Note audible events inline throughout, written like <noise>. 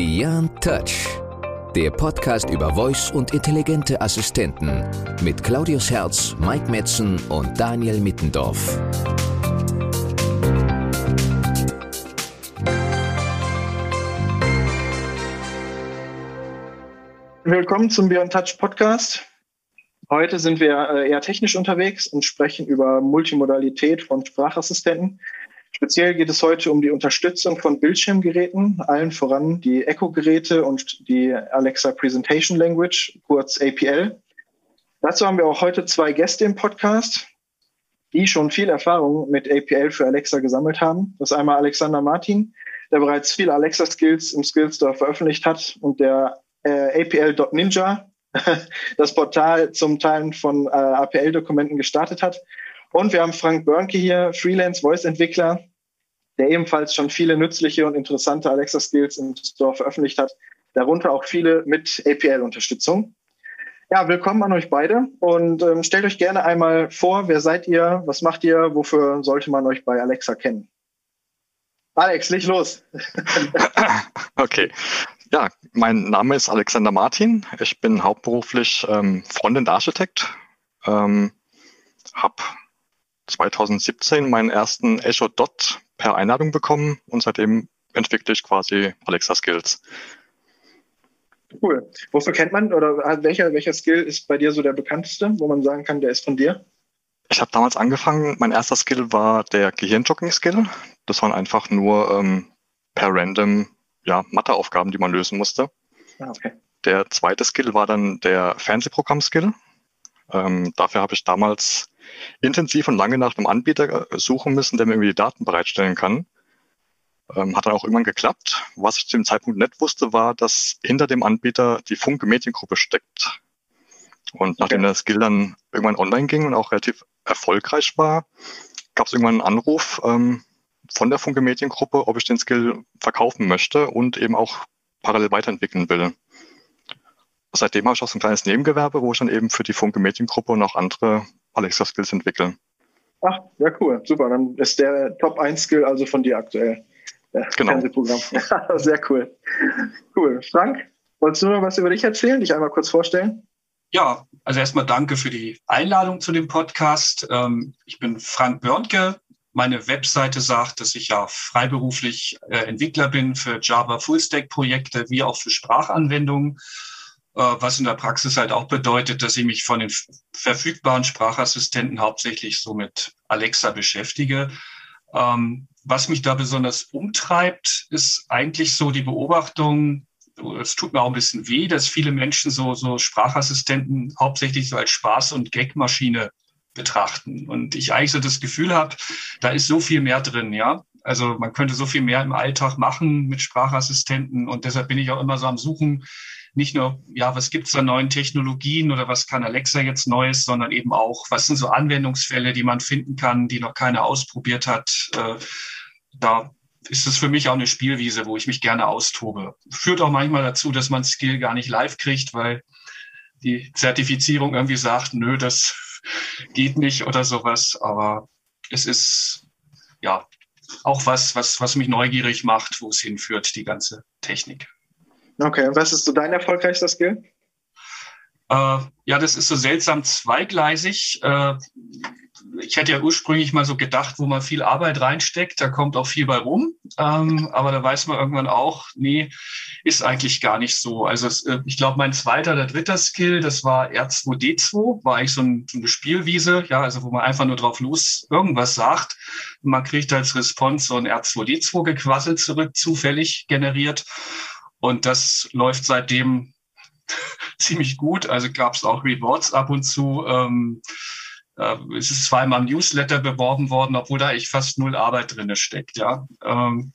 Beyond Touch. Der Podcast über Voice und intelligente Assistenten mit Claudius Herz, Mike Metzen und Daniel Mittendorf. Willkommen zum Beyond Touch Podcast. Heute sind wir äh, eher technisch unterwegs und sprechen über Multimodalität von Sprachassistenten. Speziell geht es heute um die Unterstützung von Bildschirmgeräten, allen voran die Echo-Geräte und die Alexa Presentation Language, kurz APL. Dazu haben wir auch heute zwei Gäste im Podcast, die schon viel Erfahrung mit APL für Alexa gesammelt haben. Das ist einmal Alexander Martin, der bereits viele Alexa-Skills im Skills Store veröffentlicht hat und der äh, APL.Ninja, <laughs> das Portal zum Teilen von äh, APL-Dokumenten gestartet hat. Und wir haben Frank Börnke hier, Freelance-Voice-Entwickler, der ebenfalls schon viele nützliche und interessante Alexa-Skills im Store veröffentlicht hat, darunter auch viele mit APL-Unterstützung. Ja, willkommen an euch beide und ähm, stellt euch gerne einmal vor, wer seid ihr, was macht ihr, wofür sollte man euch bei Alexa kennen? Alex, leg los. <laughs> okay. Ja, mein Name ist Alexander Martin. Ich bin hauptberuflich ähm, Frontend-Architekt. Ähm, habe 2017 meinen ersten Azure Dot per Einladung bekommen und seitdem entwickle ich quasi Alexa Skills. Cool. Wofür kennt man oder welcher, welcher Skill ist bei dir so der bekannteste, wo man sagen kann, der ist von dir? Ich habe damals angefangen, mein erster Skill war der Gehirnjogging-Skill. Das waren einfach nur ähm, per random ja, Matheaufgaben, die man lösen musste. Ah, okay. Der zweite Skill war dann der Fernsehprogramm-Skill. Ähm, dafür habe ich damals intensiv und lange nach einem Anbieter äh, suchen müssen, der mir irgendwie die Daten bereitstellen kann. Ähm, hat dann auch irgendwann geklappt. Was ich zu dem Zeitpunkt nicht wusste, war, dass hinter dem Anbieter die Funke Mediengruppe steckt. Und nachdem okay. der Skill dann irgendwann online ging und auch relativ erfolgreich war, gab es irgendwann einen Anruf ähm, von der Funke Mediengruppe, ob ich den Skill verkaufen möchte und eben auch parallel weiterentwickeln will. Seitdem habe ich auch so ein kleines Nebengewerbe, wo ich dann eben für die Funke Mediengruppe und auch andere Alexa Skills entwickeln. Ach, ja, cool. Super. Dann ist der Top 1 Skill also von dir aktuell. Der genau. Fernsehprogramm. <laughs> Sehr cool. Cool. Frank, wolltest du noch was über dich erzählen? Dich einmal kurz vorstellen? Ja, also erstmal danke für die Einladung zu dem Podcast. Ähm, ich bin Frank Börnke. Meine Webseite sagt, dass ich ja freiberuflich äh, Entwickler bin für Java Fullstack Projekte wie auch für Sprachanwendungen. Äh, was in der Praxis halt auch bedeutet, dass ich mich von den verfügbaren Sprachassistenten hauptsächlich so mit Alexa beschäftige. Ähm, was mich da besonders umtreibt, ist eigentlich so die Beobachtung, es tut mir auch ein bisschen weh, dass viele Menschen so, so Sprachassistenten hauptsächlich so als Spaß- und Gagmaschine betrachten. Und ich eigentlich so das Gefühl habe, da ist so viel mehr drin, ja. Also man könnte so viel mehr im Alltag machen mit Sprachassistenten und deshalb bin ich auch immer so am Suchen, nicht nur, ja, was gibt's da neuen Technologien oder was kann Alexa jetzt Neues, sondern eben auch, was sind so Anwendungsfälle, die man finden kann, die noch keiner ausprobiert hat. Äh, da ist es für mich auch eine Spielwiese, wo ich mich gerne austobe. Führt auch manchmal dazu, dass man Skill gar nicht live kriegt, weil die Zertifizierung irgendwie sagt, nö, das <laughs> geht nicht oder sowas. Aber es ist ja auch was, was, was mich neugierig macht, wo es hinführt, die ganze Technik. Okay, was ist so dein erfolgreichster Skill? Äh, ja, das ist so seltsam zweigleisig. Äh, ich hätte ja ursprünglich mal so gedacht, wo man viel Arbeit reinsteckt, da kommt auch viel bei rum. Ähm, aber da weiß man irgendwann auch, nee, ist eigentlich gar nicht so. Also es, äh, ich glaube, mein zweiter oder dritter Skill, das war R2D2, war eigentlich so, ein, so, eine Spielwiese, ja, also wo man einfach nur drauf los irgendwas sagt. man kriegt als Response so ein R2D2 gequasselt zurück, zufällig generiert. Und das läuft seitdem <laughs> ziemlich gut. Also gab es auch Rewards ab und zu. Ähm, äh, es ist zweimal im Newsletter beworben worden, obwohl da echt fast null Arbeit drin steckt. Ja. Ähm,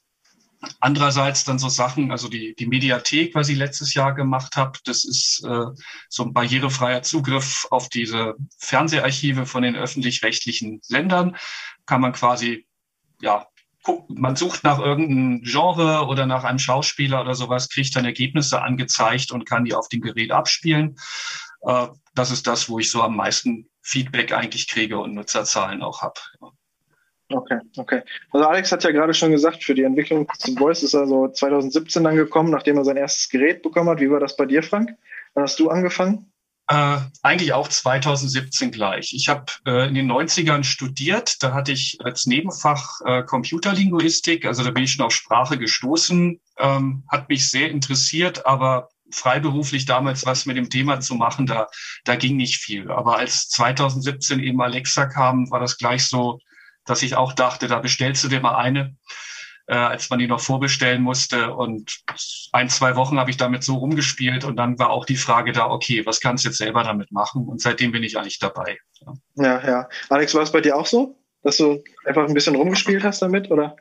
andererseits dann so Sachen, also die, die Mediathek, was ich letztes Jahr gemacht habe, das ist äh, so ein barrierefreier Zugriff auf diese Fernseharchive von den öffentlich-rechtlichen Sendern. Kann man quasi ja, man sucht nach irgendeinem Genre oder nach einem Schauspieler oder sowas, kriegt dann Ergebnisse angezeigt und kann die auf dem Gerät abspielen. Äh, das ist das, wo ich so am meisten Feedback eigentlich kriege und Nutzerzahlen auch habe. Okay, okay. Also Alex hat ja gerade schon gesagt, für die Entwicklung zum Voice ist er so 2017 dann gekommen, nachdem er sein erstes Gerät bekommen hat. Wie war das bei dir, Frank? Wann hast du angefangen? Äh, eigentlich auch 2017 gleich. Ich habe äh, in den 90ern studiert. Da hatte ich als Nebenfach äh, Computerlinguistik. Also da bin ich schon auf Sprache gestoßen. Ähm, hat mich sehr interessiert, aber freiberuflich damals was mit dem Thema zu machen, da, da ging nicht viel. Aber als 2017 eben Alexa kam, war das gleich so, dass ich auch dachte, da bestellst du dir mal eine, äh, als man die noch vorbestellen musste. Und ein, zwei Wochen habe ich damit so rumgespielt und dann war auch die Frage da, okay, was kannst du jetzt selber damit machen? Und seitdem bin ich eigentlich dabei. Ja, ja. ja. Alex, war es bei dir auch so, dass du einfach ein bisschen rumgespielt hast damit, oder?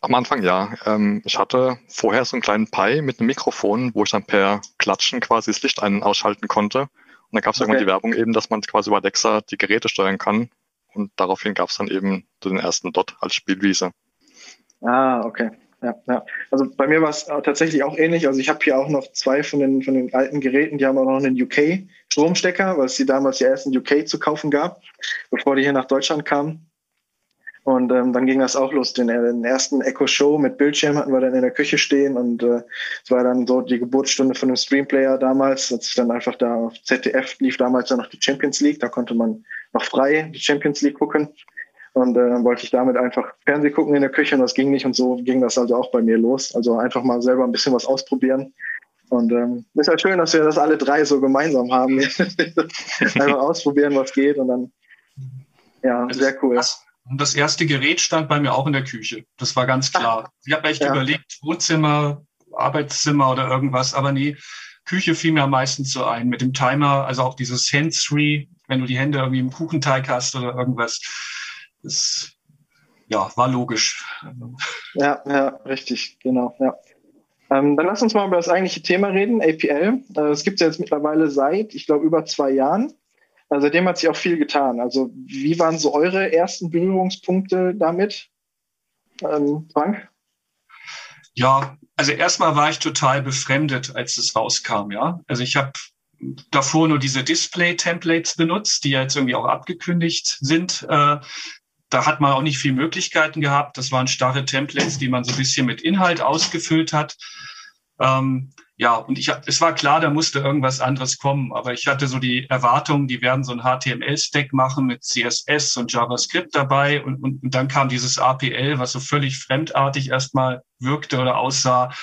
Am Anfang ja. Ähm, ich hatte vorher so einen kleinen Pi mit einem Mikrofon, wo ich dann per Klatschen quasi das Licht ein- und ausschalten konnte. Und dann gab es okay. irgendwann die Werbung eben, dass man quasi über Alexa die Geräte steuern kann. Und daraufhin gab es dann eben den ersten Dot als Spielwiese. Ah, okay. Ja, ja. Also bei mir war es tatsächlich auch ähnlich. Also ich habe hier auch noch zwei von den, von den alten Geräten, die haben auch noch einen UK-Stromstecker, weil es die damals ja erst in UK zu kaufen gab, bevor die hier nach Deutschland kamen. Und ähm, dann ging das auch los. Den, äh, den ersten Echo Show mit Bildschirm hatten wir dann in der Küche stehen und äh, es war dann so die Geburtsstunde von einem Streamplayer damals. Als ich dann einfach da auf ZDF lief damals dann noch die Champions League. Da konnte man noch frei die Champions League gucken. Und äh, dann wollte ich damit einfach Fernseh gucken in der Küche und das ging nicht und so ging das also auch bei mir los. Also einfach mal selber ein bisschen was ausprobieren. Und ähm, ist halt schön, dass wir das alle drei so gemeinsam haben. <laughs> einfach ausprobieren, was geht und dann ja, sehr cool. Das, und das erste Gerät stand bei mir auch in der Küche. Das war ganz klar. Ich habe echt ja. überlegt, Wohnzimmer, Arbeitszimmer oder irgendwas, aber nee, Küche fiel mir am meisten so ein mit dem Timer, also auch dieses Hands-Free, wenn du die Hände irgendwie im Kuchenteig hast oder irgendwas. Das ja, war logisch. Ja, ja, richtig, genau, ja. Ähm, dann lass uns mal über das eigentliche Thema reden, APL. Äh, es gibt es jetzt mittlerweile seit, ich glaube, über zwei Jahren. Also seitdem hat sich auch viel getan. Also wie waren so eure ersten Berührungspunkte damit, ähm, Frank? Ja, also erstmal war ich total befremdet, als es rauskam. Ja, also ich habe davor nur diese Display-Templates benutzt, die ja jetzt irgendwie auch abgekündigt sind. Äh, da hat man auch nicht viel Möglichkeiten gehabt. Das waren starre Templates, die man so ein bisschen mit Inhalt ausgefüllt hat. Ähm, ja, und ich, es war klar, da musste irgendwas anderes kommen, aber ich hatte so die Erwartung, die werden so ein HTML-Stack machen mit CSS und JavaScript dabei und, und, und dann kam dieses APL, was so völlig fremdartig erstmal wirkte oder aussah.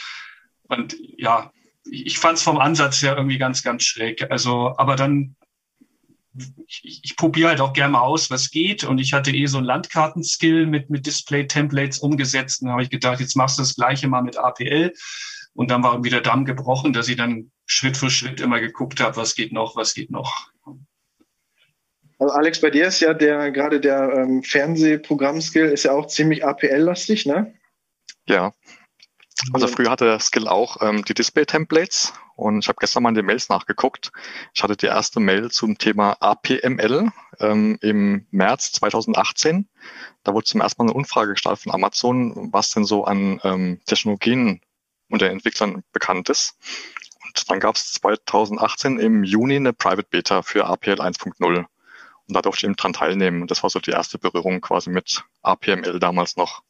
Und ja, ich, ich fand es vom Ansatz her irgendwie ganz, ganz schräg. Also, aber dann ich, ich probiere halt auch gerne mal aus, was geht. Und ich hatte eh so ein Landkartenskill mit, mit Display-Templates umgesetzt. Und da habe ich gedacht, jetzt machst du das gleiche mal mit APL. Und dann war irgendwie der Damm gebrochen, dass ich dann Schritt für Schritt immer geguckt habe, was geht noch, was geht noch. Also Alex, bei dir ist ja der gerade der ähm, Fernsehprogramm-Skill ist ja auch ziemlich APL-lastig, ne? Ja. Also früher hatte der Skill auch ähm, die Display-Templates und ich habe gestern mal in den Mails nachgeguckt. Ich hatte die erste Mail zum Thema APML ähm, im März 2018. Da wurde zum ersten Mal eine Umfrage gestartet von Amazon, was denn so an ähm, Technologien unter Entwicklern bekannt ist. Und dann gab es 2018 im Juni eine Private Beta für APL 1.0. Und da durfte ich eben dran teilnehmen. Und das war so die erste Berührung quasi mit APML damals noch.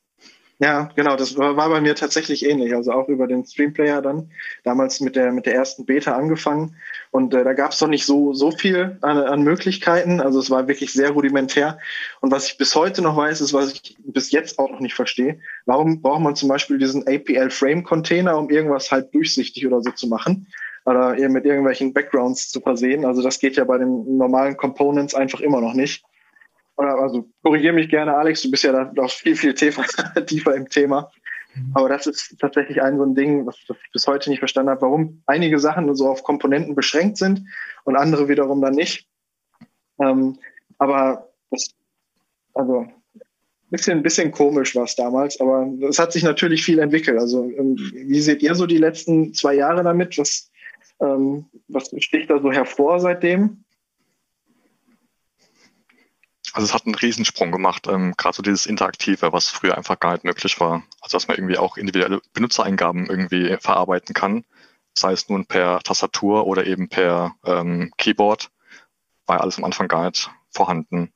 Ja, genau, das war, bei mir tatsächlich ähnlich. Also auch über den Streamplayer dann, damals mit der, mit der ersten Beta angefangen. Und äh, da gab es noch nicht so, so viel an, an Möglichkeiten. Also es war wirklich sehr rudimentär. Und was ich bis heute noch weiß, ist, was ich bis jetzt auch noch nicht verstehe. Warum braucht man zum Beispiel diesen APL-Frame-Container, um irgendwas halt durchsichtig oder so zu machen? Oder mit irgendwelchen Backgrounds zu versehen. Also das geht ja bei den normalen Components einfach immer noch nicht also korrigiere mich gerne, Alex, du bist ja da noch viel, viel tiefer, <laughs> tiefer im Thema. Mhm. Aber das ist tatsächlich ein so ein Ding, was ich bis heute nicht verstanden habe, warum einige Sachen so auf Komponenten beschränkt sind und andere wiederum dann nicht. Ähm, aber das, also bisschen, bisschen komisch war es damals, aber es hat sich natürlich viel entwickelt. Also ähm, wie seht ihr so die letzten zwei Jahre damit? Was, ähm, was sticht da so hervor seitdem? Also es hat einen Riesensprung gemacht, ähm, gerade so dieses Interaktive, was früher einfach gar nicht möglich war. Also dass man irgendwie auch individuelle Benutzereingaben irgendwie verarbeiten kann, sei es nun per Tastatur oder eben per ähm, Keyboard, war alles am Anfang gar nicht vorhanden.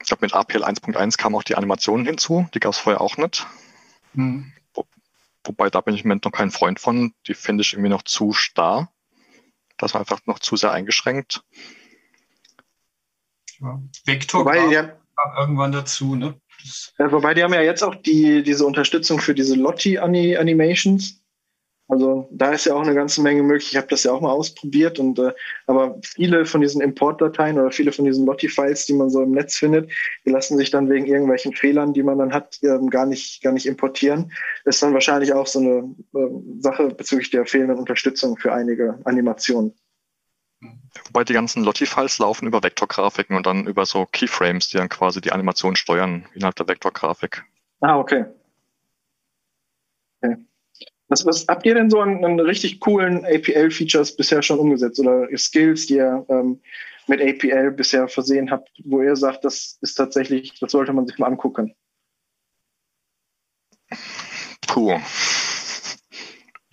Ich glaube, mit APL 1.1 kamen auch die Animationen hinzu. Die gab es vorher auch nicht. Mhm. Wo, wobei da bin ich im Moment noch kein Freund von. Die finde ich irgendwie noch zu starr. Das war einfach noch zu sehr eingeschränkt. Ja. Vektor wobei, kam, ja, irgendwann dazu, ne? Ja, wobei die haben ja jetzt auch die, diese Unterstützung für diese Lotti-Animations. Also da ist ja auch eine ganze Menge möglich. Ich habe das ja auch mal ausprobiert und äh, aber viele von diesen Importdateien oder viele von diesen Lottie-Files, die man so im Netz findet, die lassen sich dann wegen irgendwelchen Fehlern, die man dann hat, ähm, gar nicht gar nicht importieren. Ist dann wahrscheinlich auch so eine äh, Sache bezüglich der fehlenden Unterstützung für einige Animationen. Wobei die ganzen Lottie-Files laufen über Vektorgrafiken und dann über so Keyframes, die dann quasi die Animation steuern innerhalb der Vektorgrafik. Ah, okay. okay. Was, was habt ihr denn so an, an richtig coolen APL-Features bisher schon umgesetzt oder Skills, die ihr ähm, mit APL bisher versehen habt, wo ihr sagt, das ist tatsächlich, das sollte man sich mal angucken? Puh.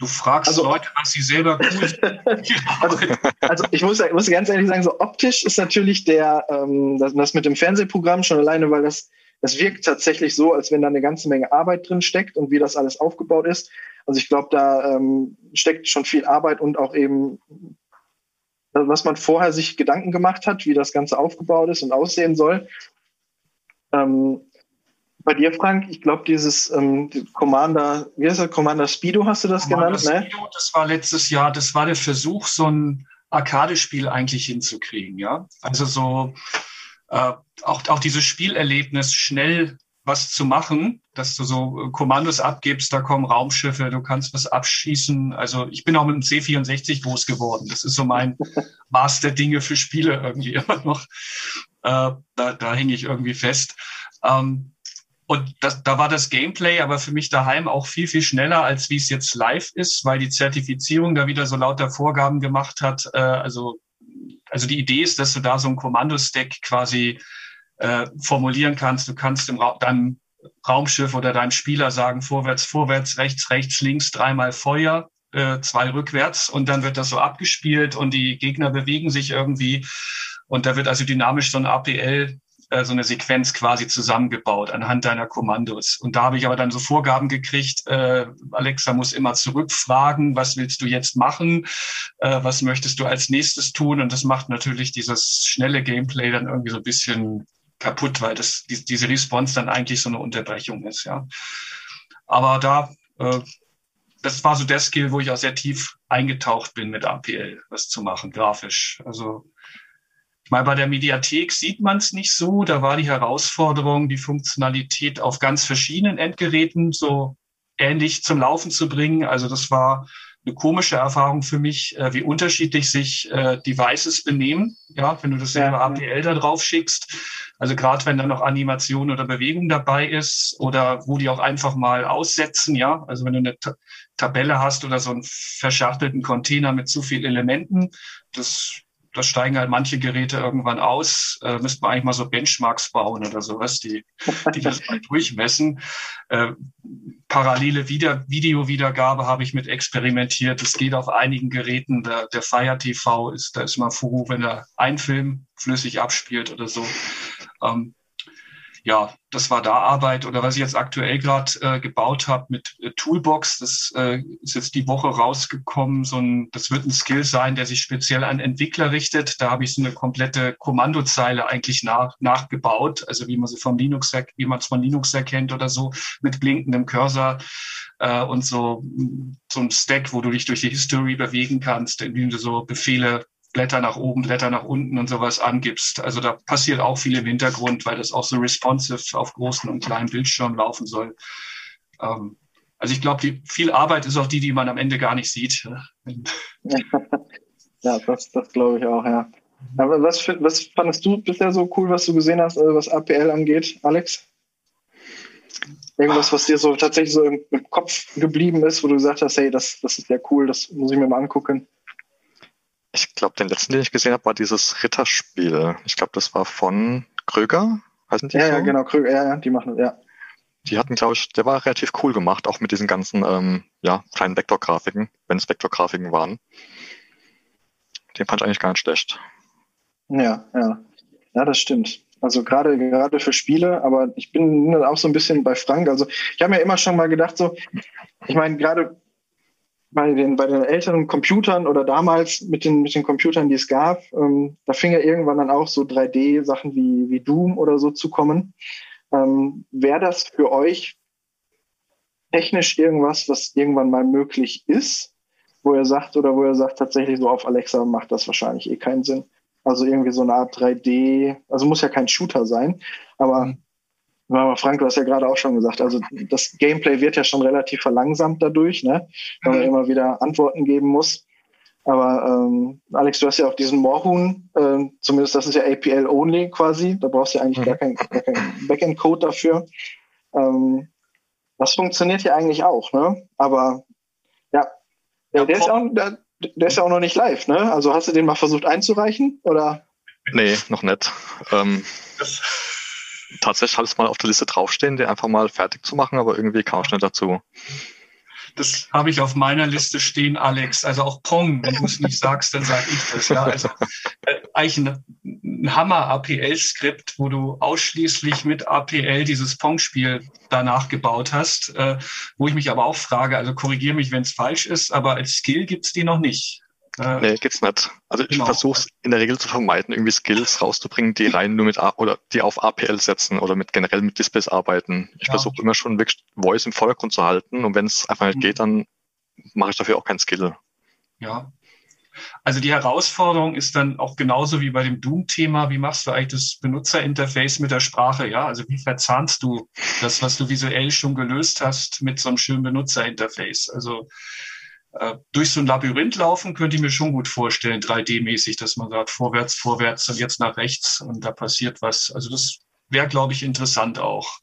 Du fragst also, Leute, was sie selber cool <laughs> also, also, ich muss, muss, ganz ehrlich sagen, so optisch ist natürlich der, ähm, das, das, mit dem Fernsehprogramm schon alleine, weil das, das wirkt tatsächlich so, als wenn da eine ganze Menge Arbeit drin steckt und wie das alles aufgebaut ist. Also ich glaube, da ähm, steckt schon viel Arbeit und auch eben, was man vorher sich Gedanken gemacht hat, wie das Ganze aufgebaut ist und aussehen soll. Ähm, bei dir, Frank, ich glaube, dieses ähm, Commander, wie heißt das, Commander Speedo hast du das Commander genannt? Speedo, ne? das war letztes Jahr, das war der Versuch, so ein Arcade-Spiel eigentlich hinzukriegen, ja. Also so äh, auch, auch dieses Spielerlebnis schnell was zu machen, dass du so äh, Kommandos abgibst, da kommen Raumschiffe, du kannst was abschießen. Also ich bin auch mit dem C64 groß geworden. Das ist so mein <laughs> Maß der Dinge für Spiele irgendwie <laughs> immer noch. Äh, da, da hänge ich irgendwie fest. Ähm, und das, da war das Gameplay aber für mich daheim auch viel, viel schneller, als wie es jetzt live ist, weil die Zertifizierung da wieder so lauter Vorgaben gemacht hat. Äh, also, also die Idee ist, dass du da so ein Kommandostack quasi äh, formulieren kannst. Du kannst im Ra deinem Raumschiff oder deinem Spieler sagen, vorwärts, vorwärts, rechts, rechts, links, dreimal Feuer, äh, zwei rückwärts und dann wird das so abgespielt und die Gegner bewegen sich irgendwie und da wird also dynamisch so ein APL äh, so eine Sequenz quasi zusammengebaut anhand deiner Kommandos. Und da habe ich aber dann so Vorgaben gekriegt, äh, Alexa muss immer zurückfragen, was willst du jetzt machen, äh, was möchtest du als nächstes tun? Und das macht natürlich dieses schnelle Gameplay dann irgendwie so ein bisschen kaputt, weil das, die, diese Response dann eigentlich so eine Unterbrechung ist, ja. Aber da, äh, das war so der Skill, wo ich auch sehr tief eingetaucht bin mit APL, was zu machen, grafisch. Also meine, bei der Mediathek sieht man es nicht so. Da war die Herausforderung, die Funktionalität auf ganz verschiedenen Endgeräten so ähnlich zum Laufen zu bringen. Also das war eine komische Erfahrung für mich, äh, wie unterschiedlich sich äh, Devices benehmen. Ja, wenn du das selber ja. APL da drauf schickst. Also gerade wenn da noch Animation oder Bewegung dabei ist oder wo die auch einfach mal aussetzen. Ja, also wenn du eine Ta Tabelle hast oder so einen verschachtelten Container mit zu vielen Elementen, das das steigen halt manche Geräte irgendwann aus. Äh, müsste man eigentlich mal so Benchmarks bauen oder sowas, die, die das mal <laughs> durchmessen. Äh, parallele Wieder Videowiedergabe habe ich mit experimentiert. Es geht auf einigen Geräten. Der, der Fire TV ist, da ist mal froh, wenn er ein Film flüssig abspielt oder so. Ähm, ja, das war da Arbeit. Oder was ich jetzt aktuell gerade äh, gebaut habe mit äh, Toolbox, das äh, ist jetzt die Woche rausgekommen. So ein, das wird ein Skill sein, der sich speziell an Entwickler richtet. Da habe ich so eine komplette Kommandozeile eigentlich nach, nachgebaut, also wie man sie vom Linux, wie man es von Linux erkennt oder so, mit blinkendem Cursor äh, und so so ein Stack, wo du dich durch die History bewegen kannst, indem du so Befehle Blätter nach oben, Blätter nach unten und sowas angibst. Also da passiert auch viel im Hintergrund, weil das auch so responsive auf großen und kleinen Bildschirmen laufen soll. Ähm, also ich glaube, viel Arbeit ist auch die, die man am Ende gar nicht sieht. <laughs> ja, das, das glaube ich auch, ja. Aber was, was fandest du bisher so cool, was du gesehen hast, äh, was APL angeht, Alex? Irgendwas, was dir so tatsächlich so im, im Kopf geblieben ist, wo du gesagt hast, hey, das, das ist ja cool, das muss ich mir mal angucken. Ich glaube, den letzten, den ich gesehen habe, war dieses Ritterspiel. Ich glaube, das war von Kröger, heißen die Ja, so? ja, genau, Kröger, ja, ja, die machen das, ja. Die hatten, glaube ich, der war relativ cool gemacht, auch mit diesen ganzen, ähm, ja, kleinen Vektorgrafiken, wenn es Vektorgrafiken waren. Den fand ich eigentlich gar nicht schlecht. Ja, ja. Ja, das stimmt. Also gerade gerade für Spiele, aber ich bin auch so ein bisschen bei Frank. Also ich habe mir immer schon mal gedacht, so, ich meine, gerade bei den, bei den älteren Computern oder damals mit den, mit den Computern, die es gab, ähm, da fing ja irgendwann dann auch so 3D-Sachen wie, wie Doom oder so zu kommen. Ähm, Wäre das für euch technisch irgendwas, was irgendwann mal möglich ist, wo er sagt oder wo er sagt, tatsächlich so auf Alexa macht das wahrscheinlich eh keinen Sinn? Also irgendwie so eine Art 3D, also muss ja kein Shooter sein, aber mhm. Aber Frank, du hast ja gerade auch schon gesagt, also das Gameplay wird ja schon relativ verlangsamt dadurch, ne? weil man mhm. immer wieder Antworten geben muss. Aber ähm, Alex, du hast ja auch diesen Moorhuhn, äh, zumindest das ist ja APL-only quasi, da brauchst du ja eigentlich mhm. gar keinen kein Backend-Code dafür. Ähm, das funktioniert ja eigentlich auch, ne? Aber ja, ja der, ist auch, der, der, ist ja auch noch nicht live, ne? Also hast du den mal versucht einzureichen? Oder? Nee, noch nicht. Ähm, tatsächlich alles mal auf der Liste draufstehen, den einfach mal fertig zu machen, aber irgendwie kam ich nicht dazu. Das habe ich auf meiner Liste stehen, Alex. Also auch Pong, wenn du es nicht sagst, dann sage ich das. Ja, also äh, eigentlich ein, ein Hammer-APL-Skript, wo du ausschließlich mit APL dieses Pong-Spiel danach gebaut hast, äh, wo ich mich aber auch frage, also korrigiere mich, wenn es falsch ist, aber als Skill gibt's die noch nicht. Äh, nee, gibt's nicht. Also ich genau. versuche es in der Regel zu vermeiden, irgendwie Skills rauszubringen, die rein nur mit A oder die auf APL setzen oder mit generell mit Displays arbeiten. Ich ja. versuche immer schon wirklich Voice im Vordergrund zu halten und wenn es einfach nicht mhm. geht, dann mache ich dafür auch kein Skill. Ja. Also die Herausforderung ist dann auch genauso wie bei dem Doom-Thema, wie machst du eigentlich das Benutzerinterface mit der Sprache? Ja, also wie verzahnst du das, was du visuell schon gelöst hast, mit so einem schönen Benutzerinterface? Also durch so ein Labyrinth laufen könnte ich mir schon gut vorstellen, 3D-mäßig, dass man sagt, vorwärts, vorwärts und jetzt nach rechts und da passiert was. Also das wäre, glaube ich, interessant auch,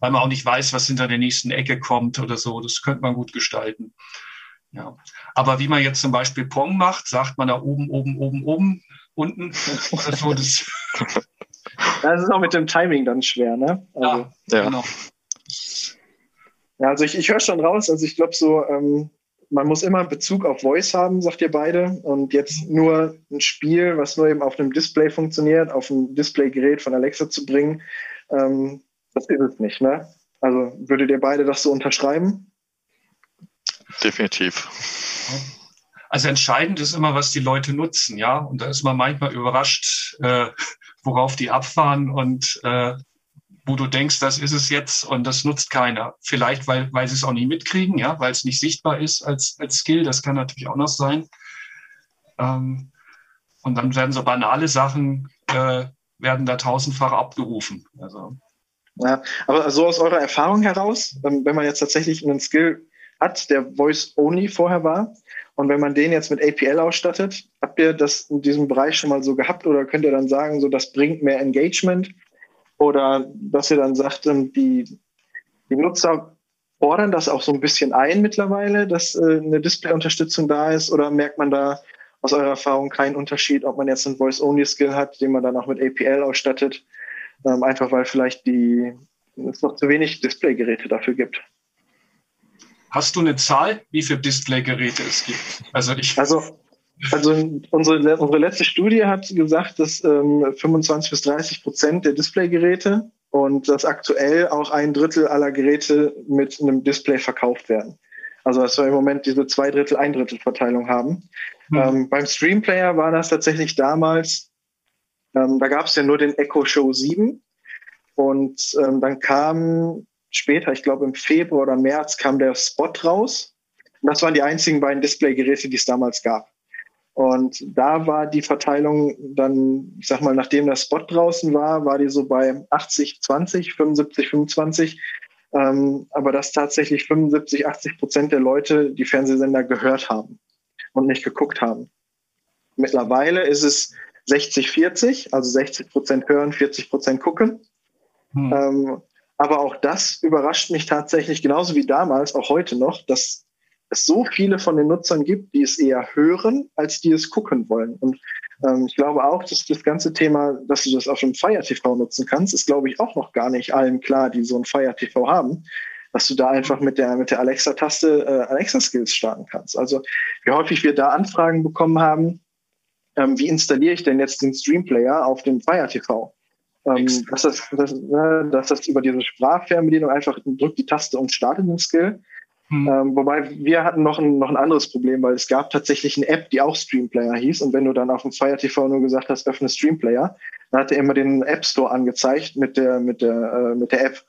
weil man auch nicht weiß, was hinter der nächsten Ecke kommt oder so. Das könnte man gut gestalten. Ja. Aber wie man jetzt zum Beispiel Pong macht, sagt man da oben, oben, oben, oben, unten oder so. Das, <laughs> das ist auch mit dem Timing dann schwer, ne? Also, ja, ja, genau. Ja, also ich, ich höre schon raus, also ich glaube so, ähm, man muss immer Bezug auf Voice haben, sagt ihr beide. Und jetzt nur ein Spiel, was nur eben auf einem Display funktioniert, auf ein Displaygerät von Alexa zu bringen, ähm, das ist es nicht. Ne? Also würdet ihr beide das so unterschreiben? Definitiv. Also entscheidend ist immer, was die Leute nutzen, ja. Und da ist man manchmal überrascht, äh, worauf die abfahren und äh, wo du denkst, das ist es jetzt und das nutzt keiner. Vielleicht, weil, weil sie es auch nicht mitkriegen, ja, weil es nicht sichtbar ist als, als Skill. Das kann natürlich auch noch sein. Ähm, und dann werden so banale Sachen, äh, werden da tausendfach abgerufen. Also. Ja, aber so aus eurer Erfahrung heraus, ähm, wenn man jetzt tatsächlich einen Skill hat, der Voice-Only vorher war, und wenn man den jetzt mit APL ausstattet, habt ihr das in diesem Bereich schon mal so gehabt oder könnt ihr dann sagen, so das bringt mehr Engagement oder dass ihr dann sagt, ähm, die, die Nutzer fordern das auch so ein bisschen ein mittlerweile, dass äh, eine Display-Unterstützung da ist? Oder merkt man da aus eurer Erfahrung keinen Unterschied, ob man jetzt einen Voice-Only-Skill hat, den man dann auch mit APL ausstattet? Ähm, einfach weil vielleicht die, es noch zu wenig Displaygeräte dafür gibt. Hast du eine Zahl, wie viele Displaygeräte es gibt? Also ich. Also also unsere, unsere letzte Studie hat gesagt, dass ähm, 25 bis 30 Prozent der Displaygeräte und dass aktuell auch ein Drittel aller Geräte mit einem Display verkauft werden. Also dass wir im Moment diese zwei Drittel, ein Drittel Verteilung haben. Mhm. Ähm, beim Streamplayer war das tatsächlich damals, ähm, da gab es ja nur den Echo Show 7 und ähm, dann kam später, ich glaube im Februar oder März, kam der Spot raus. Und das waren die einzigen beiden Displaygeräte, die es damals gab. Und da war die Verteilung dann, ich sag mal, nachdem der Spot draußen war, war die so bei 80, 20, 75, 25. Ähm, aber dass tatsächlich 75, 80 Prozent der Leute die Fernsehsender gehört haben und nicht geguckt haben. Mittlerweile ist es 60, 40, also 60 Prozent hören, 40 Prozent gucken. Hm. Ähm, aber auch das überrascht mich tatsächlich genauso wie damals, auch heute noch, dass es so viele von den Nutzern gibt, die es eher hören, als die es gucken wollen. Und ähm, ich glaube auch, dass das ganze Thema, dass du das auf dem Fire TV nutzen kannst, ist, glaube ich, auch noch gar nicht allen klar, die so ein Fire TV haben, dass du da einfach mit der, mit der Alexa-Taste äh, Alexa-Skills starten kannst. Also wie häufig wir da Anfragen bekommen haben, ähm, wie installiere ich denn jetzt den Streamplayer auf dem Fire TV? Ähm, dass, das, das, ne, dass das über diese Sprachfernbedienung einfach drückt die Taste und startet den Skill. Hm. Ähm, wobei wir hatten noch ein, noch ein anderes Problem, weil es gab tatsächlich eine App, die auch Streamplayer hieß. Und wenn du dann auf dem Fire TV nur gesagt hast, öffne Streamplayer, dann hat er immer den App Store angezeigt mit der, mit der, äh, mit der App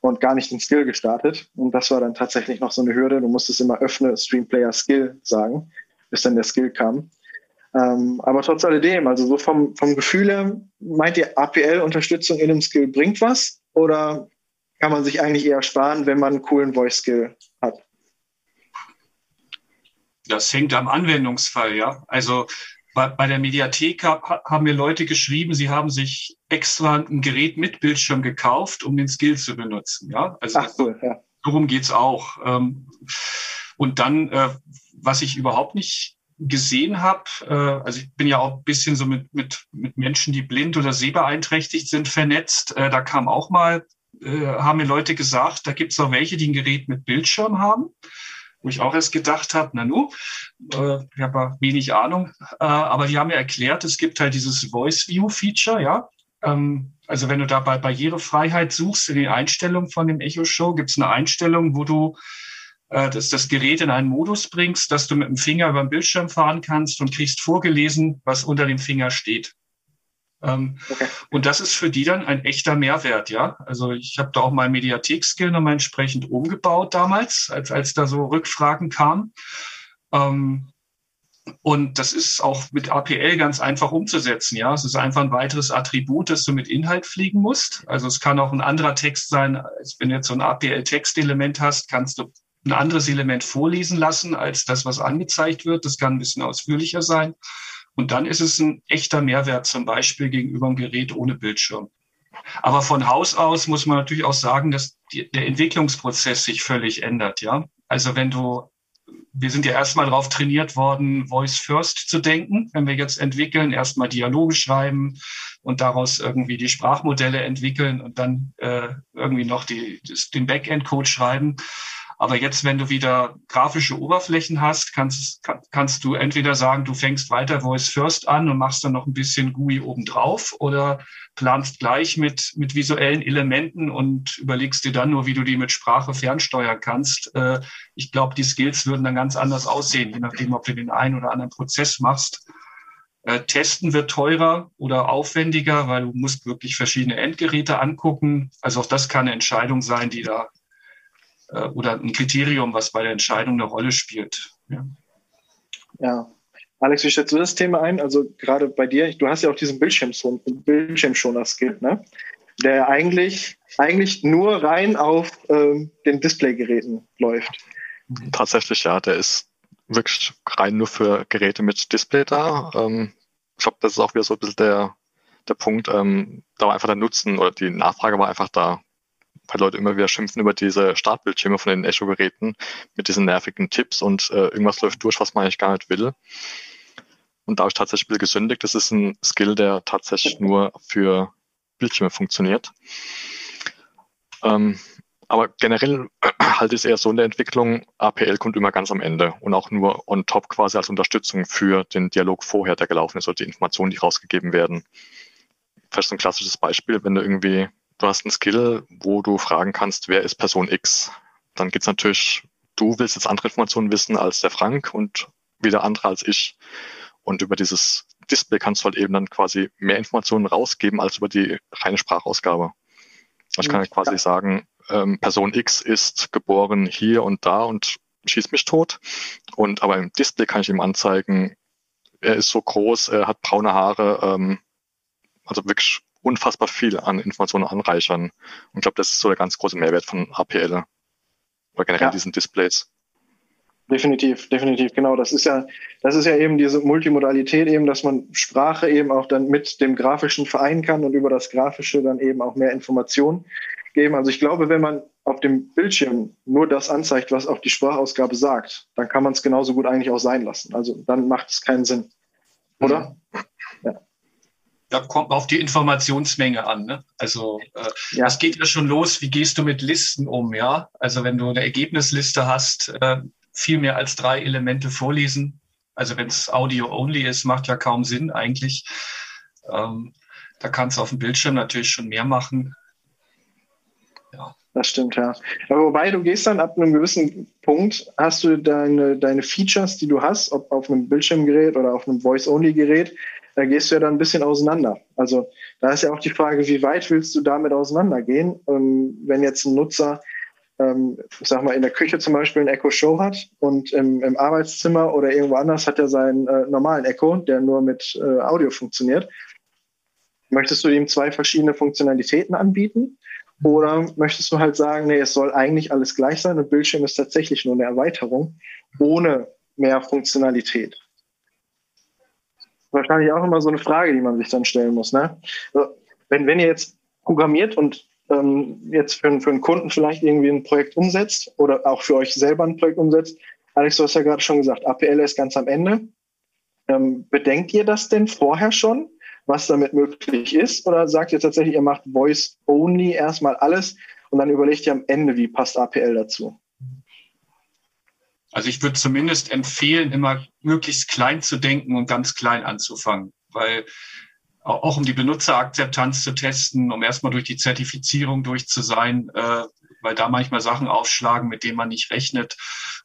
und gar nicht den Skill gestartet. Und das war dann tatsächlich noch so eine Hürde. Du musstest immer öffne Streamplayer Skill sagen, bis dann der Skill kam. Ähm, aber trotz alledem, also so vom, vom Gefühl her, meint ihr, APL-Unterstützung in einem Skill bringt was? Oder kann man sich eigentlich eher sparen, wenn man einen coolen Voice-Skill hat? Das hängt am Anwendungsfall, ja. Also bei, bei der Mediathek hab, haben mir Leute geschrieben, sie haben sich extra ein Gerät mit Bildschirm gekauft, um den Skill zu benutzen. Ja, also Ach, cool, ja. darum geht's auch. Ähm, und dann, äh, was ich überhaupt nicht gesehen habe, äh, also ich bin ja auch ein bisschen so mit, mit, mit Menschen, die blind oder sehbeeinträchtigt sind, vernetzt. Äh, da kam auch mal, haben mir Leute gesagt, da gibt es auch welche, die ein Gerät mit Bildschirm haben wo ich auch erst gedacht habe, na nu, äh, ich habe wenig Ahnung, äh, aber die haben mir erklärt, es gibt halt dieses Voice View Feature, ja. Ähm, also wenn du da bei Barrierefreiheit suchst in den Einstellungen von dem Echo Show, gibt es eine Einstellung, wo du äh, das, das Gerät in einen Modus bringst, dass du mit dem Finger über den Bildschirm fahren kannst und kriegst vorgelesen, was unter dem Finger steht. Ähm, okay. Und das ist für die dann ein echter Mehrwert, ja. Also ich habe da auch mein Mediathek-Skill nochmal entsprechend umgebaut damals, als, als da so Rückfragen kamen. Ähm, und das ist auch mit APL ganz einfach umzusetzen. Ja, es ist einfach ein weiteres Attribut, das du mit Inhalt fliegen musst. Also es kann auch ein anderer Text sein. Wenn du jetzt so ein APL-Textelement hast, kannst du ein anderes Element vorlesen lassen als das, was angezeigt wird. Das kann ein bisschen ausführlicher sein. Und dann ist es ein echter Mehrwert, zum Beispiel gegenüber einem Gerät ohne Bildschirm. Aber von Haus aus muss man natürlich auch sagen, dass die, der Entwicklungsprozess sich völlig ändert. Ja, also wenn du, wir sind ja erstmal darauf trainiert worden, Voice First zu denken. Wenn wir jetzt entwickeln, erstmal Dialoge schreiben und daraus irgendwie die Sprachmodelle entwickeln und dann äh, irgendwie noch die, das, den Backend-Code schreiben aber jetzt, wenn du wieder grafische Oberflächen hast, kannst, kann, kannst du entweder sagen, du fängst weiter Voice First an und machst dann noch ein bisschen GUI obendrauf oder planst gleich mit, mit visuellen Elementen und überlegst dir dann nur, wie du die mit Sprache fernsteuern kannst. Äh, ich glaube, die Skills würden dann ganz anders aussehen, je nachdem, ob du den einen oder anderen Prozess machst. Äh, testen wird teurer oder aufwendiger, weil du musst wirklich verschiedene Endgeräte angucken. Also auch das kann eine Entscheidung sein, die da äh, oder ein Kriterium, was bei der Entscheidung eine Rolle spielt. Ja. ja. Alex, wie schätzt du das Thema ein? Also gerade bei dir, du hast ja auch diesen Bildschirmschoner-Skill, ne? der eigentlich, eigentlich nur rein auf ähm, den Displaygeräten läuft. Tatsächlich, ja, der ist wirklich rein nur für Geräte mit Display da. Ähm, ich glaube, das ist auch wieder so ein bisschen der, der Punkt, ähm, da war einfach der Nutzen oder die Nachfrage war einfach da weil Leute immer wieder schimpfen über diese Startbildschirme von den Echo-Geräten mit diesen nervigen Tipps und äh, irgendwas läuft durch, was man eigentlich gar nicht will. Und da habe ich tatsächlich gesündigt. Das ist ein Skill, der tatsächlich nur für Bildschirme funktioniert. Ähm, aber generell <clears throat> halte ich es eher so in der Entwicklung, APL kommt immer ganz am Ende und auch nur on top quasi als Unterstützung für den Dialog vorher, der gelaufen ist oder die Informationen, die rausgegeben werden. Vielleicht so ein klassisches Beispiel, wenn du irgendwie du hast einen Skill, wo du fragen kannst, wer ist Person X. Dann geht's natürlich, du willst jetzt andere Informationen wissen als der Frank und wieder andere als ich. Und über dieses Display kannst du halt eben dann quasi mehr Informationen rausgeben als über die reine Sprachausgabe. Ich kann halt quasi sagen, ähm, Person X ist geboren hier und da und schießt mich tot. Und aber im Display kann ich ihm anzeigen, er ist so groß, er hat braune Haare, ähm, also wirklich unfassbar viel an Informationen anreichern. Und ich glaube, das ist so der ganz große Mehrwert von APL oder generell ja. diesen Displays. Definitiv, definitiv, genau. Das ist ja, das ist ja eben diese Multimodalität eben, dass man Sprache eben auch dann mit dem Grafischen vereinen kann und über das Grafische dann eben auch mehr Informationen geben. Also ich glaube, wenn man auf dem Bildschirm nur das anzeigt, was auch die Sprachausgabe sagt, dann kann man es genauso gut eigentlich auch sein lassen. Also dann macht es keinen Sinn. Oder? Mhm. Ja ja, kommt auf die Informationsmenge an. Ne? Also äh, ja. das geht ja schon los. Wie gehst du mit Listen um? Ja, also wenn du eine Ergebnisliste hast, äh, viel mehr als drei Elemente vorlesen. Also wenn es Audio-only ist, macht ja kaum Sinn eigentlich. Ähm, Da kannst du auf dem Bildschirm natürlich schon mehr machen. Ja. Das stimmt, ja. Aber wobei du gehst dann ab einem gewissen Punkt, hast du deine, deine Features, die du hast, ob auf einem Bildschirmgerät oder auf einem Voice-Only-Gerät, da gehst du ja dann ein bisschen auseinander. Also da ist ja auch die Frage, wie weit willst du damit auseinandergehen? Ähm, wenn jetzt ein Nutzer, ähm, sag mal, in der Küche zum Beispiel ein Echo Show hat und im, im Arbeitszimmer oder irgendwo anders hat er seinen äh, normalen Echo, der nur mit äh, Audio funktioniert. Möchtest du ihm zwei verschiedene Funktionalitäten anbieten? Oder möchtest du halt sagen, nee, es soll eigentlich alles gleich sein und Bildschirm ist tatsächlich nur eine Erweiterung ohne mehr Funktionalität? Wahrscheinlich auch immer so eine Frage, die man sich dann stellen muss. Ne? Wenn, wenn ihr jetzt programmiert und ähm, jetzt für, für einen Kunden vielleicht irgendwie ein Projekt umsetzt oder auch für euch selber ein Projekt umsetzt, Alex, du hast ja gerade schon gesagt, APL ist ganz am Ende. Ähm, bedenkt ihr das denn vorher schon? was damit möglich ist? Oder sagt ihr tatsächlich, ihr macht Voice Only erstmal alles und dann überlegt ihr am Ende, wie passt APL dazu? Also ich würde zumindest empfehlen, immer möglichst klein zu denken und ganz klein anzufangen, weil auch um die Benutzerakzeptanz zu testen, um erstmal durch die Zertifizierung durch zu sein, äh, weil da manchmal Sachen aufschlagen, mit denen man nicht rechnet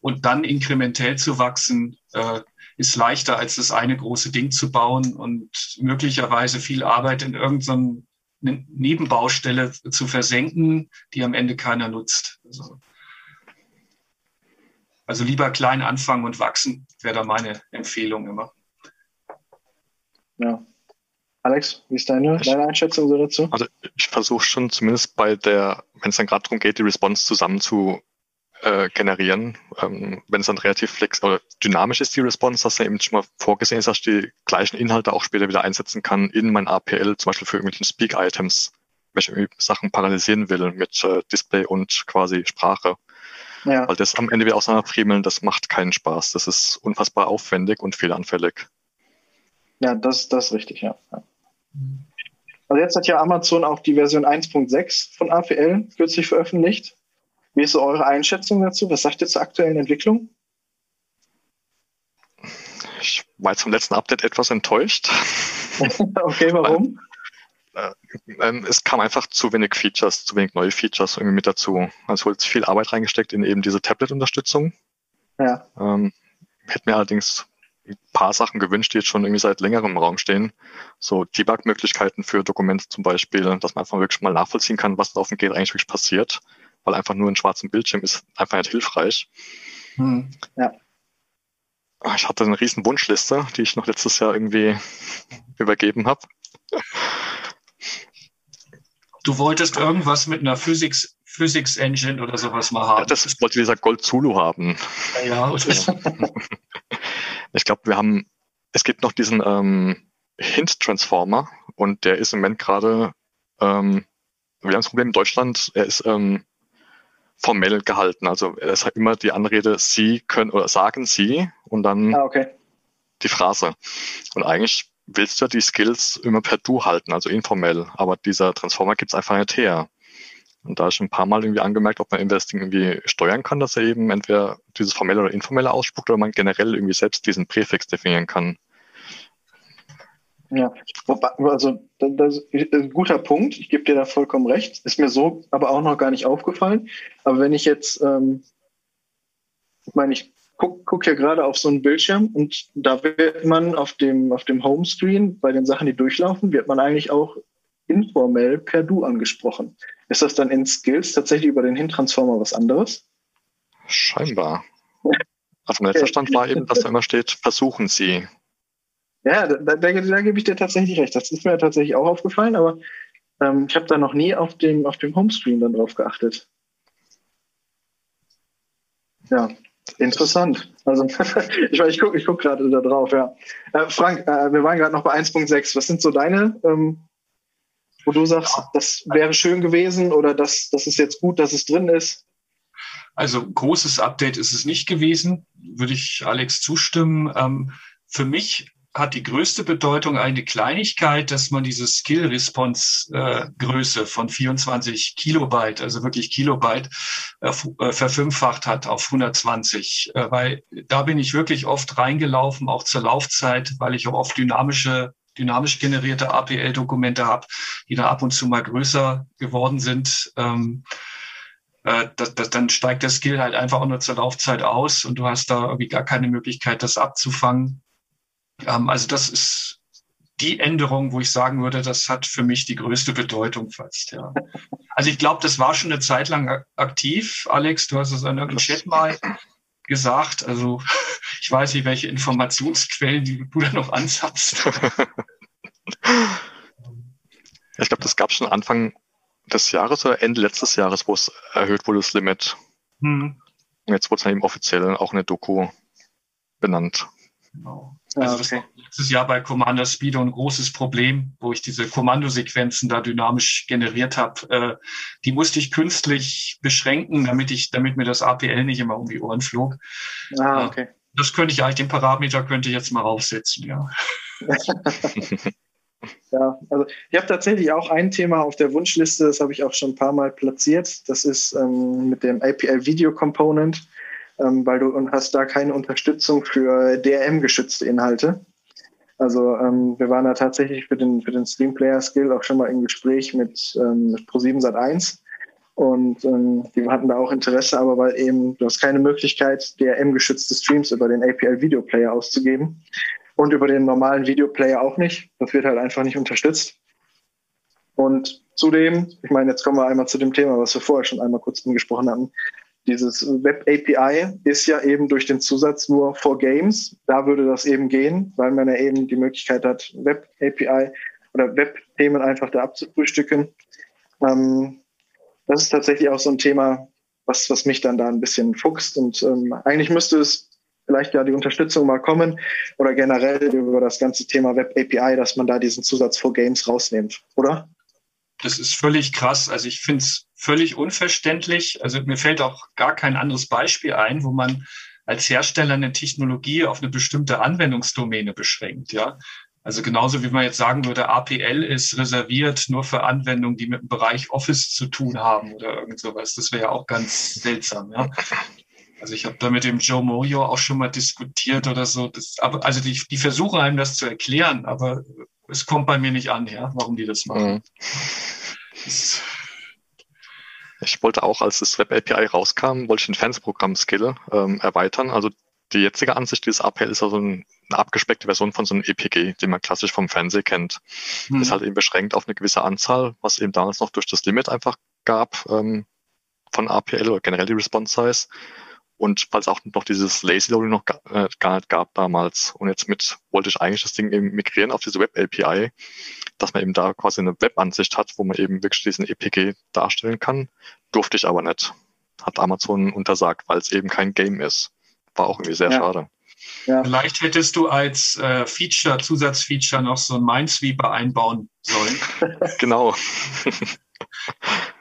und dann inkrementell zu wachsen, äh, ist leichter, als das eine große Ding zu bauen und möglicherweise viel Arbeit in irgendeine Nebenbaustelle zu versenken, die am Ende keiner nutzt. Also, also lieber klein anfangen und wachsen, wäre da meine Empfehlung immer. Ja. Alex, wie ist deine, deine Einschätzung so dazu? Also ich versuche schon zumindest bei der, wenn es dann gerade darum geht, die Response zusammen zu äh, generieren. Ähm, wenn es dann relativ flex oder dynamisch ist, die Response, dass dann eben schon mal vorgesehen ist, dass ich die gleichen Inhalte auch später wieder einsetzen kann in mein APL, zum Beispiel für irgendwelche Speak-Items, wenn ich irgendwie Sachen parallelisieren will mit äh, Display und quasi Sprache. Ja. Weil das am Ende wieder auseinanderfriemeln, das macht keinen Spaß. Das ist unfassbar aufwendig und fehleranfällig. Ja, das, das ist richtig, ja. Also jetzt hat ja Amazon auch die Version 1.6 von APL kürzlich veröffentlicht. Wie ist so eure Einschätzung dazu? Was sagt ihr zur aktuellen Entwicklung? Ich war jetzt vom letzten Update etwas enttäuscht. <laughs> okay, warum? <laughs> Äh, ähm, es kam einfach zu wenig Features, zu wenig neue Features irgendwie mit dazu. Also wurde viel Arbeit reingesteckt in eben diese Tablet-Unterstützung. Ja. Ähm, hätte mir allerdings ein paar Sachen gewünscht, die jetzt schon irgendwie seit längerem im Raum stehen. So Debug-Möglichkeiten für Dokumente zum Beispiel, dass man einfach wirklich mal nachvollziehen kann, was da auf dem Gerät eigentlich wirklich passiert weil einfach nur ein schwarzen Bildschirm ist einfach nicht hilfreich. Hm, ja. Ah, ich hatte eine riesen Wunschliste, die ich noch letztes Jahr irgendwie <laughs> übergeben habe. Du wolltest irgendwas mit einer Physics, Physics Engine oder sowas mal haben. Ja, das ist, wollte dieser Gold Zulu haben. Ja, ja. <laughs> ich glaube, wir haben, es gibt noch diesen ähm, Hint Transformer und der ist im Moment gerade, ähm, wir haben das Problem in Deutschland, er ist ähm, formell gehalten. Also es hat immer die Anrede, Sie können oder sagen Sie und dann ah, okay. die Phrase. Und eigentlich willst du die Skills immer per Du halten, also informell. Aber dieser Transformer gibt es einfach nicht her. Und da ist schon ein paar Mal irgendwie angemerkt, ob man Ding irgendwie steuern kann, dass er eben entweder dieses formelle oder informelle ausspuckt oder man generell irgendwie selbst diesen Präfix definieren kann. Ja, also das ist ein guter Punkt. Ich gebe dir da vollkommen recht. Ist mir so aber auch noch gar nicht aufgefallen. Aber wenn ich jetzt, ähm, ich meine, ich gucke guck ja gerade auf so einen Bildschirm und da wird man auf dem, auf dem Homescreen bei den Sachen, die durchlaufen, wird man eigentlich auch informell per Du angesprochen. Ist das dann in Skills tatsächlich über den Hin-Transformer was anderes? Scheinbar. Also mein letzter Stand war eben, dass da immer steht, versuchen Sie. Ja, da, da, da, da gebe ich dir tatsächlich recht. Das ist mir tatsächlich auch aufgefallen, aber ähm, ich habe da noch nie auf dem, auf dem Homescreen dann drauf geachtet. Ja, interessant. Also <laughs> ich, ich gucke ich guck gerade da drauf, ja. Äh, Frank, äh, wir waren gerade noch bei 1.6. Was sind so deine, ähm, wo du sagst, das wäre schön gewesen oder das, das ist jetzt gut, dass es drin ist? Also großes Update ist es nicht gewesen, würde ich Alex zustimmen. Ähm, für mich hat die größte Bedeutung eine Kleinigkeit, dass man diese Skill-Response-Größe von 24 Kilobyte, also wirklich Kilobyte, äh, äh, verfünffacht hat auf 120. Äh, weil da bin ich wirklich oft reingelaufen, auch zur Laufzeit, weil ich auch oft dynamische dynamisch generierte APL-Dokumente habe, die da ab und zu mal größer geworden sind, ähm, äh, das, das, dann steigt der Skill halt einfach auch nur zur Laufzeit aus und du hast da irgendwie gar keine Möglichkeit, das abzufangen. Ähm, also das ist die Änderung, wo ich sagen würde, das hat für mich die größte Bedeutung fast, ja. Also ich glaube, das war schon eine Zeit lang aktiv. Alex, du hast es in irgendeinem Chat mal gesagt. Also <laughs> ich weiß nicht, welche Informationsquellen du da noch anzapfst. <laughs> ich glaube, das gab schon Anfang des Jahres oder Ende letztes Jahres, wo es erhöht wurde, das Limit. Hm. Und jetzt wurde es dann eben offiziell auch eine Doku benannt. Genau. Also ah, okay. das letztes Jahr bei Commander Speedo ein großes Problem, wo ich diese Kommandosequenzen da dynamisch generiert habe. Äh, die musste ich künstlich beschränken, damit ich, damit mir das APL nicht immer um die Ohren flog. Ah, okay. Äh, das könnte ich eigentlich, den Parameter könnte ich jetzt mal raufsetzen, ja. <laughs> Ja, also ich habe tatsächlich auch ein Thema auf der Wunschliste, das habe ich auch schon ein paar Mal platziert. Das ist ähm, mit dem APL Video Component, ähm, weil du hast da keine Unterstützung für DRM-geschützte Inhalte. Also ähm, wir waren da tatsächlich für den, für den Stream Player Skill auch schon mal im Gespräch mit, ähm, mit Pro7 Sat1 und ähm, die hatten da auch Interesse, aber weil eben du hast keine Möglichkeit, DRM-geschützte Streams über den APL Video Player auszugeben und über den normalen Videoplayer auch nicht. Das wird halt einfach nicht unterstützt. Und zudem, ich meine, jetzt kommen wir einmal zu dem Thema, was wir vorher schon einmal kurz angesprochen hatten. Dieses Web API ist ja eben durch den Zusatz nur for Games. Da würde das eben gehen, weil man ja eben die Möglichkeit hat, Web API oder Web-Themen einfach da abzufrühstücken. Ähm, das ist tatsächlich auch so ein Thema, was, was mich dann da ein bisschen fuchst. Und ähm, eigentlich müsste es vielleicht ja die Unterstützung mal kommen oder generell über das ganze Thema Web API, dass man da diesen Zusatz for Games rausnimmt, oder? Das ist völlig krass. Also ich finde es völlig unverständlich. Also mir fällt auch gar kein anderes Beispiel ein, wo man als Hersteller eine Technologie auf eine bestimmte Anwendungsdomäne beschränkt. Ja, also genauso wie man jetzt sagen würde, APL ist reserviert nur für Anwendungen, die mit dem Bereich Office zu tun haben oder irgend sowas. Das wäre ja auch ganz seltsam. Ja. Also ich habe da mit dem Joe Moyo auch schon mal diskutiert oder so. Das, aber, also die, die versuchen einem das zu erklären, aber es kommt bei mir nicht an, ja, warum die das machen. Mhm. Das, ich wollte auch, als das Web API rauskam, wollte ich den Fernsehprogramm-Skill ähm, erweitern. Also die jetzige Ansicht dieses APL ist also ein, eine abgespeckte Version von so einem EPG, den man klassisch vom Fernsehen kennt. Mhm. Ist halt eben beschränkt auf eine gewisse Anzahl, was eben damals noch durch das Limit einfach gab ähm, von APL oder generell die Response Size. Und falls auch noch dieses Lazy Loading noch gar, äh, gar nicht gab damals. Und jetzt mit wollte ich eigentlich das Ding eben migrieren auf diese Web API, dass man eben da quasi eine Web-Ansicht hat, wo man eben wirklich diesen EPG darstellen kann. Durfte ich aber nicht. Hat Amazon untersagt, weil es eben kein Game ist. War auch irgendwie sehr ja. schade. Ja. Vielleicht hättest du als äh, Feature, Zusatzfeature noch so ein Minesweeper einbauen sollen. <laughs> genau.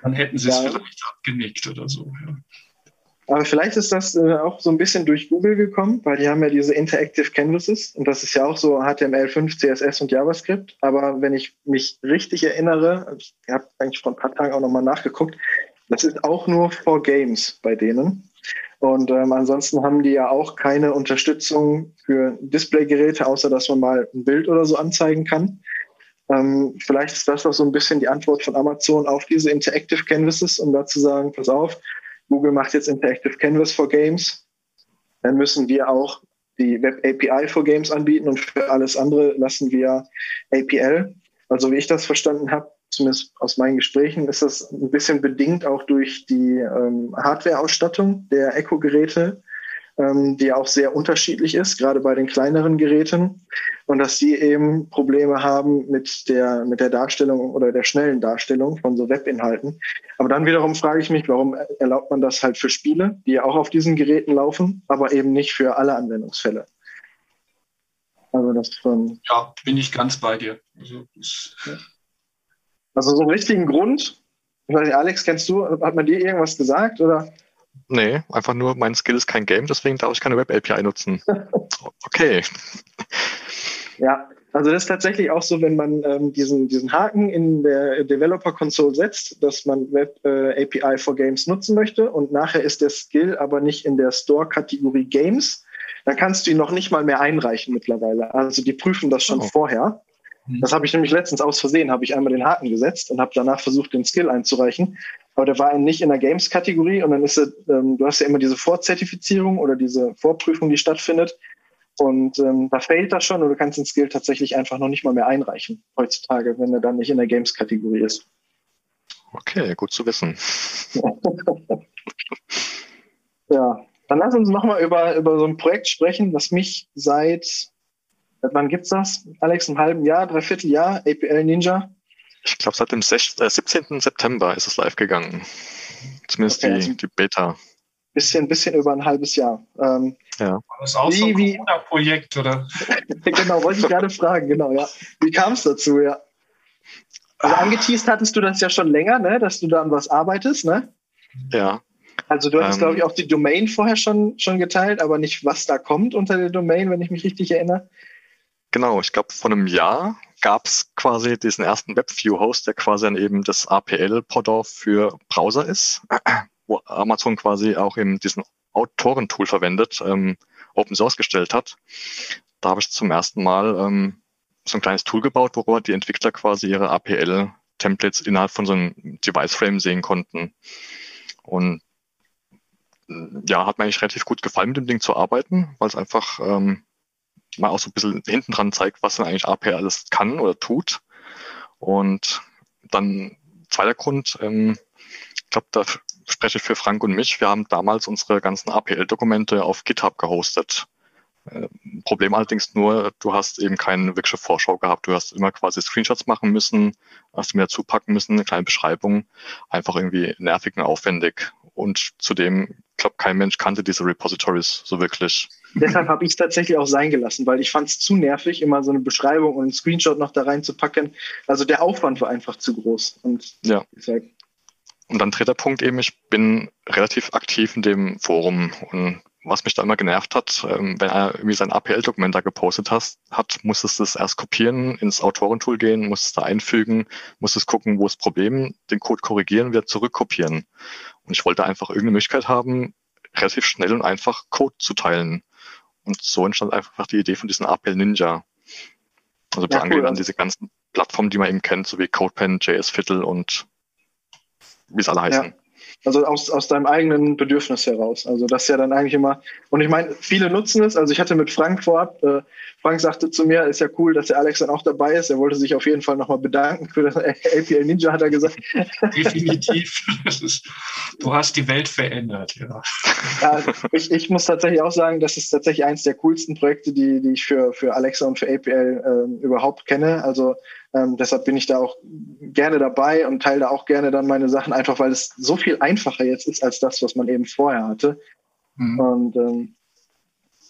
Dann hätten sie es ja. vielleicht abgenickt oder so. Ja. Aber vielleicht ist das äh, auch so ein bisschen durch Google gekommen, weil die haben ja diese Interactive Canvases und das ist ja auch so HTML5, CSS und JavaScript. Aber wenn ich mich richtig erinnere, ich habe eigentlich vor ein paar Tagen auch nochmal nachgeguckt, das ist auch nur for Games bei denen. Und ähm, ansonsten haben die ja auch keine Unterstützung für Displaygeräte, außer dass man mal ein Bild oder so anzeigen kann. Ähm, vielleicht ist das auch so ein bisschen die Antwort von Amazon auf diese Interactive Canvases, um da zu sagen, pass auf, Google macht jetzt Interactive Canvas for Games, dann müssen wir auch die Web API for Games anbieten und für alles andere lassen wir APL. Also wie ich das verstanden habe, zumindest aus meinen Gesprächen, ist das ein bisschen bedingt auch durch die ähm, Hardware-Ausstattung der Echo-Geräte ähm, die auch sehr unterschiedlich ist, gerade bei den kleineren Geräten. Und dass die eben Probleme haben mit der, mit der Darstellung oder der schnellen Darstellung von so Webinhalten. Aber dann wiederum frage ich mich, warum erlaubt man das halt für Spiele, die ja auch auf diesen Geräten laufen, aber eben nicht für alle Anwendungsfälle. Also das von ja, bin ich ganz bei dir. Also, also so einen richtigen Grund. Ich weiß nicht, Alex, kennst du, hat man dir irgendwas gesagt oder? Nee, einfach nur, mein Skill ist kein Game, deswegen darf ich keine Web-API nutzen. <laughs> Okay. Ja, also das ist tatsächlich auch so, wenn man ähm, diesen, diesen Haken in der Developer Console setzt, dass man Web äh, API for Games nutzen möchte und nachher ist der Skill aber nicht in der Store-Kategorie Games, dann kannst du ihn noch nicht mal mehr einreichen mittlerweile. Also die prüfen das schon oh. vorher. Mhm. Das habe ich nämlich letztens aus Versehen, habe ich einmal den Haken gesetzt und habe danach versucht, den Skill einzureichen. Aber der war nicht in der Games-Kategorie und dann ist er, ähm, du hast ja immer diese Vorzertifizierung oder diese Vorprüfung, die stattfindet. Und ähm, da fehlt das schon und du kannst den Skill tatsächlich einfach noch nicht mal mehr einreichen heutzutage, wenn er dann nicht in der Games-Kategorie ist. Okay, gut zu wissen. <laughs> ja, dann lass uns nochmal über, über so ein Projekt sprechen, das mich seit, wann gibt's das? Alex, ein halben Jahr, dreiviertel Jahr, APL Ninja. Ich glaube, seit dem 16, äh, 17. September ist es live gegangen. Zumindest okay, die, also die Beta bisschen, bisschen über ein halbes Jahr. Ähm, ja. War das auch wie, so ein Corona-Projekt, oder? <laughs> genau, wollte ich gerade fragen, genau, ja. Wie kam es dazu, ja? Also ah. angeteased hattest du das ja schon länger, ne, dass du da an was arbeitest, ne? Ja. Also du hattest, ähm, glaube ich, auch die Domain vorher schon, schon geteilt, aber nicht, was da kommt unter der Domain, wenn ich mich richtig erinnere. Genau, ich glaube, vor einem Jahr gab es quasi diesen ersten WebView-Host, der quasi dann eben das APL-Pendant für Browser ist wo Amazon quasi auch eben diesen Autorentool verwendet, ähm, Open Source gestellt hat. Da habe ich zum ersten Mal ähm, so ein kleines Tool gebaut, worüber die Entwickler quasi ihre APL-Templates innerhalb von so einem Device-Frame sehen konnten. Und ja, hat mir eigentlich relativ gut gefallen, mit dem Ding zu arbeiten, weil es einfach ähm, mal auch so ein bisschen hinten dran zeigt, was denn eigentlich APL alles kann oder tut. Und dann zweiter Grund, ähm, ich glaube, da spreche für Frank und mich. Wir haben damals unsere ganzen APL-Dokumente auf GitHub gehostet. Äh, Problem allerdings nur, du hast eben keine wirkliche Vorschau gehabt. Du hast immer quasi Screenshots machen müssen, hast mir dazu packen müssen, eine kleine Beschreibung. Einfach irgendwie nervig und aufwendig. Und zudem, ich glaube, kein Mensch kannte diese Repositories so wirklich. Deshalb habe ich es tatsächlich auch sein gelassen, weil ich fand es zu nervig, immer so eine Beschreibung und einen Screenshot noch da reinzupacken. Also der Aufwand war einfach zu groß. Und ja. Deshalb und dann dritter Punkt eben, ich bin relativ aktiv in dem Forum und was mich da immer genervt hat, ähm, wenn er irgendwie sein APL-Dokument da gepostet hat, hat, muss es das erst kopieren, ins Autorentool gehen, muss es da einfügen, muss es gucken, wo das Problem, den Code korrigieren, wieder zurückkopieren. Und ich wollte einfach irgendeine Möglichkeit haben, relativ schnell und einfach Code zu teilen. Und so entstand einfach die Idee von diesem APL Ninja. Also ja, cool. an diese ganzen Plattformen, die man eben kennt, so wie CodePen, JS Fiddle und wie es alle heißen. Ja. Also aus, aus deinem eigenen Bedürfnis heraus. Also das ist ja dann eigentlich immer, und ich meine, viele nutzen es. Also ich hatte mit Frank vorab, äh, Frank sagte zu mir, ist ja cool, dass der Alex dann auch dabei ist. Er wollte sich auf jeden Fall nochmal bedanken für das <laughs> APL Ninja, hat er gesagt. Definitiv. Ist, du hast die Welt verändert, ja. ja ich, ich muss tatsächlich auch sagen, das ist tatsächlich eines der coolsten Projekte, die, die ich für, für Alexa und für APL äh, überhaupt kenne. Also ähm, deshalb bin ich da auch gerne dabei und teile da auch gerne dann meine Sachen, einfach weil es so viel einfacher jetzt ist als das, was man eben vorher hatte. Mhm. Und ähm,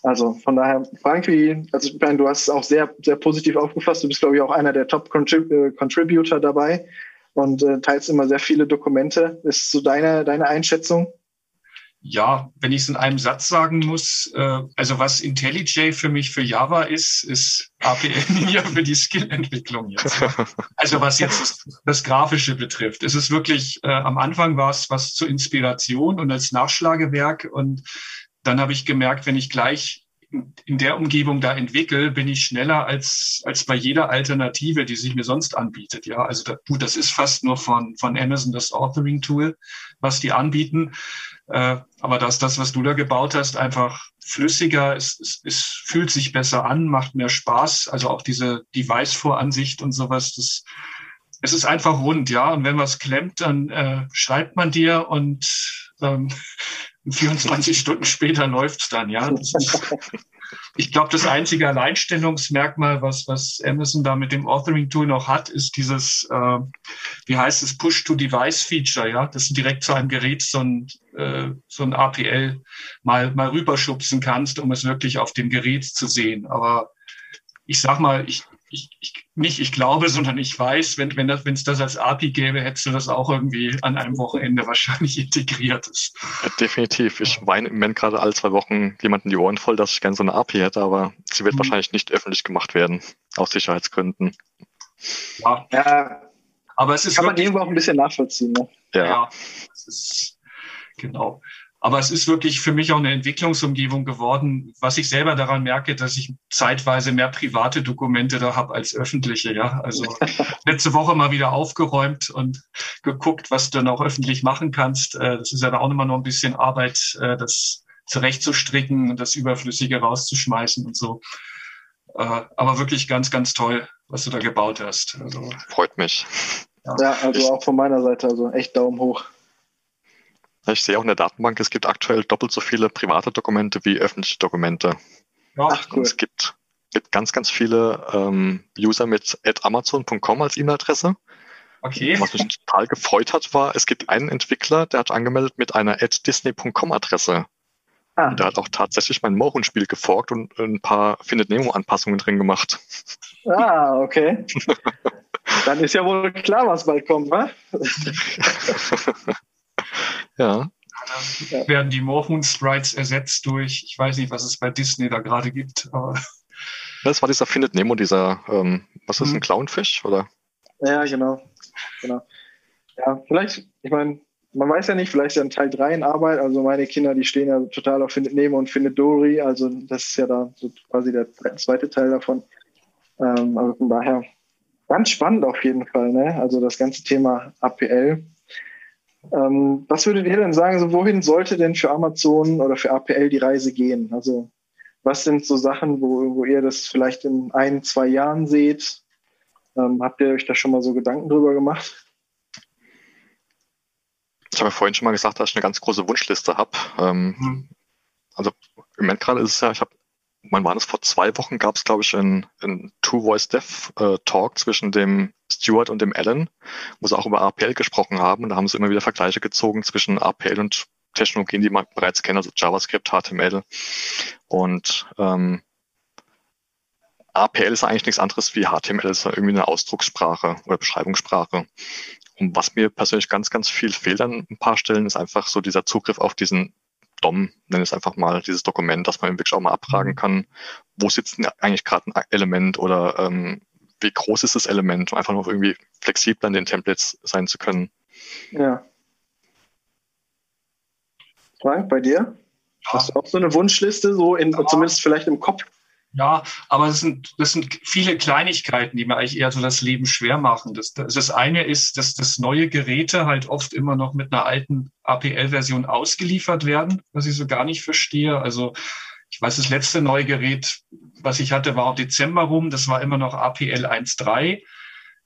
also von daher, Frankie, also ich meine, du hast es auch sehr, sehr positiv aufgefasst. Du bist, glaube ich, auch einer der Top-Contributor äh, dabei und äh, teilst immer sehr viele Dokumente. Ist so deine, deine Einschätzung? Ja, wenn ich es in einem Satz sagen muss, äh, also was IntelliJ für mich für Java ist, ist APL Ninja <laughs> für die Skill-Entwicklung jetzt. Also was jetzt das, das Grafische betrifft. Es ist wirklich, äh, am Anfang war es was zur Inspiration und als Nachschlagewerk und dann habe ich gemerkt, wenn ich gleich in der Umgebung da entwickle, bin ich schneller als, als bei jeder Alternative, die sich mir sonst anbietet. Ja, also da, gut, das ist fast nur von, von Amazon das Authoring Tool, was die anbieten. Äh, aber dass das, was du da gebaut hast, einfach flüssiger, es, es, es fühlt sich besser an, macht mehr Spaß. Also auch diese Device-Voransicht und sowas, das, es ist einfach rund, ja. Und wenn was klemmt, dann äh, schreibt man dir und ähm, <laughs> 24 Stunden später läuft's dann, ja. <laughs> ich glaube, das einzige Alleinstellungsmerkmal, was, was Amazon da mit dem Authoring-Tool noch hat, ist dieses, äh, wie heißt es, Push-to-Device-Feature, ja, dass du direkt zu einem Gerät so ein, äh, so ein APL mal, mal rüberschubsen kannst, um es wirklich auf dem Gerät zu sehen. Aber ich sag mal, ich, ich, ich, nicht ich glaube, sondern ich weiß, wenn wenn das wenn es das als API gäbe, hättest du das auch irgendwie an einem Wochenende wahrscheinlich <laughs> integriert. Ja, definitiv. Ich weine im Moment gerade alle zwei Wochen jemanden die Ohren voll, dass ich gerne so eine API hätte, aber sie wird mhm. wahrscheinlich nicht öffentlich gemacht werden, aus Sicherheitsgründen. Ja, ja aber es ist kann man irgendwo auch ein bisschen nachvollziehen. Ne? Ja, ja es ist, genau. Aber es ist wirklich für mich auch eine Entwicklungsumgebung geworden, was ich selber daran merke, dass ich zeitweise mehr private Dokumente da habe als öffentliche. Ja, also <laughs> letzte Woche mal wieder aufgeräumt und geguckt, was du dann auch öffentlich machen kannst. Äh, das ist ja da auch immer noch ein bisschen Arbeit, äh, das zurechtzustricken und das Überflüssige rauszuschmeißen und so. Äh, aber wirklich ganz, ganz toll, was du da gebaut hast. Also, Freut mich. Ja, ja also auch von meiner Seite, also echt Daumen hoch. Ich sehe auch in der Datenbank, es gibt aktuell doppelt so viele private Dokumente wie öffentliche Dokumente. Ach, cool. Es gibt, gibt ganz, ganz viele ähm, User mit amazon.com als E-Mail-Adresse. Okay. Was mich total gefreut hat, war, es gibt einen Entwickler, der hat angemeldet mit einer disney.com-Adresse. Ah. Der hat auch tatsächlich mein Mohun-Spiel geforkt und ein paar Findet Nemo-Anpassungen drin gemacht. Ah, okay. <laughs> Dann ist ja wohl klar, was bald kommt, wa? <laughs> <laughs> Ja. Dann werden die Moorhuhn Sprites ersetzt durch, ich weiß nicht, was es bei Disney da gerade gibt. Das war dieser Findet Nemo, dieser, ähm, was ist mhm. ein Clownfisch, oder? Ja, genau. genau. Ja, vielleicht, ich meine, man weiß ja nicht, vielleicht ist ja ein Teil 3 in Arbeit. Also meine Kinder, die stehen ja total auf Findet Nemo und Findet Dory. Also das ist ja da so quasi der zweite Teil davon. Ähm, also von daher ganz spannend auf jeden Fall. Ne? Also das ganze Thema APL. Ähm, was würdet ihr denn sagen, so wohin sollte denn für Amazon oder für APL die Reise gehen? Also was sind so Sachen, wo, wo ihr das vielleicht in ein, zwei Jahren seht? Ähm, habt ihr euch da schon mal so Gedanken drüber gemacht? Ich habe ja vorhin schon mal gesagt, dass ich eine ganz große Wunschliste habe. Ähm, mhm. Also im Moment gerade ist es ja, ich habe wann war das? Vor zwei Wochen gab es, glaube ich, einen, einen Two-Voice-Dev-Talk äh, zwischen dem Stuart und dem Alan, wo sie auch über APL gesprochen haben. Und da haben sie immer wieder Vergleiche gezogen zwischen APL und Technologien, die man bereits kennt, also JavaScript, HTML. Und ähm, APL ist eigentlich nichts anderes wie HTML, ist irgendwie eine Ausdruckssprache oder Beschreibungssprache. Und was mir persönlich ganz, ganz viel fehlt an ein paar Stellen, ist einfach so dieser Zugriff auf diesen DOM, nenne es einfach mal, dieses Dokument, dass man wirklich auch mal abfragen mhm. kann, wo sitzt denn eigentlich gerade ein Element oder ähm, wie groß ist das Element, um einfach noch irgendwie flexibler in den Templates sein zu können. Ja. Frank, bei dir? Ja. Hast du auch so eine Wunschliste, so in, ja. zumindest vielleicht im Kopf? Ja, aber es sind, das sind viele Kleinigkeiten, die mir eigentlich eher so das Leben schwer machen. Das, das, das eine ist, dass das neue Geräte halt oft immer noch mit einer alten APL-Version ausgeliefert werden, was ich so gar nicht verstehe. Also ich weiß, das letzte neue Gerät, was ich hatte, war Dezember rum. Das war immer noch APL 1.3.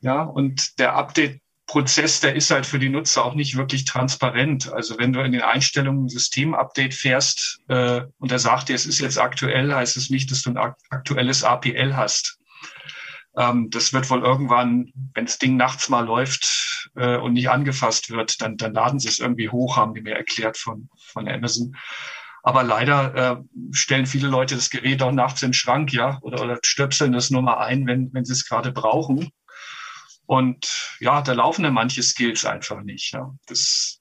Ja, und der Update Prozess, der ist halt für die Nutzer auch nicht wirklich transparent. Also wenn du in den Einstellungen ein Systemupdate fährst äh, und er sagt dir, es ist jetzt aktuell, heißt es nicht, dass du ein aktuelles APL hast. Ähm, das wird wohl irgendwann, wenn das Ding nachts mal läuft äh, und nicht angefasst wird, dann, dann laden sie es irgendwie hoch, haben die mir erklärt von, von Amazon. Aber leider äh, stellen viele Leute das Gerät auch nachts in den Schrank, ja, oder, oder stöpseln das nur mal ein, wenn, wenn sie es gerade brauchen. Und ja, da laufen dann manche Skills einfach nicht. Ja. Das,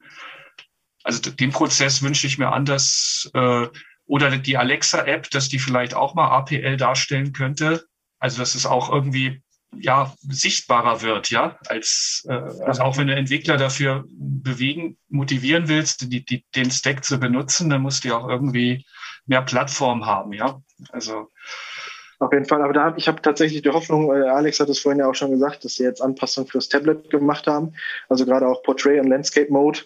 also den Prozess wünsche ich mir anders. Äh, oder die Alexa-App, dass die vielleicht auch mal APL darstellen könnte. Also dass es auch irgendwie ja sichtbarer wird, ja, als äh, also auch wenn du Entwickler dafür bewegen, motivieren willst, die, die, den Stack zu benutzen, dann musst du ja auch irgendwie mehr Plattform haben, ja. Also auf jeden Fall, aber da hab, ich habe tatsächlich die Hoffnung, äh, Alex hat es vorhin ja auch schon gesagt, dass sie jetzt Anpassungen fürs Tablet gemacht haben, also gerade auch Portrait und Landscape Mode.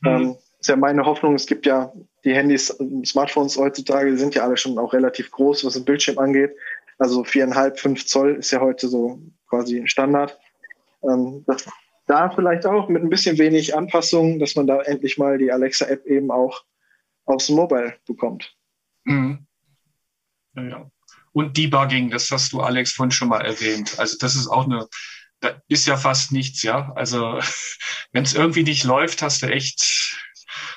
Mhm. Ähm, ist ja meine Hoffnung, es gibt ja die Handys, Smartphones heutzutage sind ja alle schon auch relativ groß, was den Bildschirm angeht. Also viereinhalb, fünf Zoll ist ja heute so quasi Standard. Ähm, dass da vielleicht auch mit ein bisschen wenig Anpassungen, dass man da endlich mal die Alexa-App eben auch aufs Mobile bekommt. Mhm. Ja und Debugging, das hast du, Alex, vorhin schon mal erwähnt. Also das ist auch eine, da ist ja fast nichts, ja. Also <laughs> wenn es irgendwie nicht läuft, hast du echt,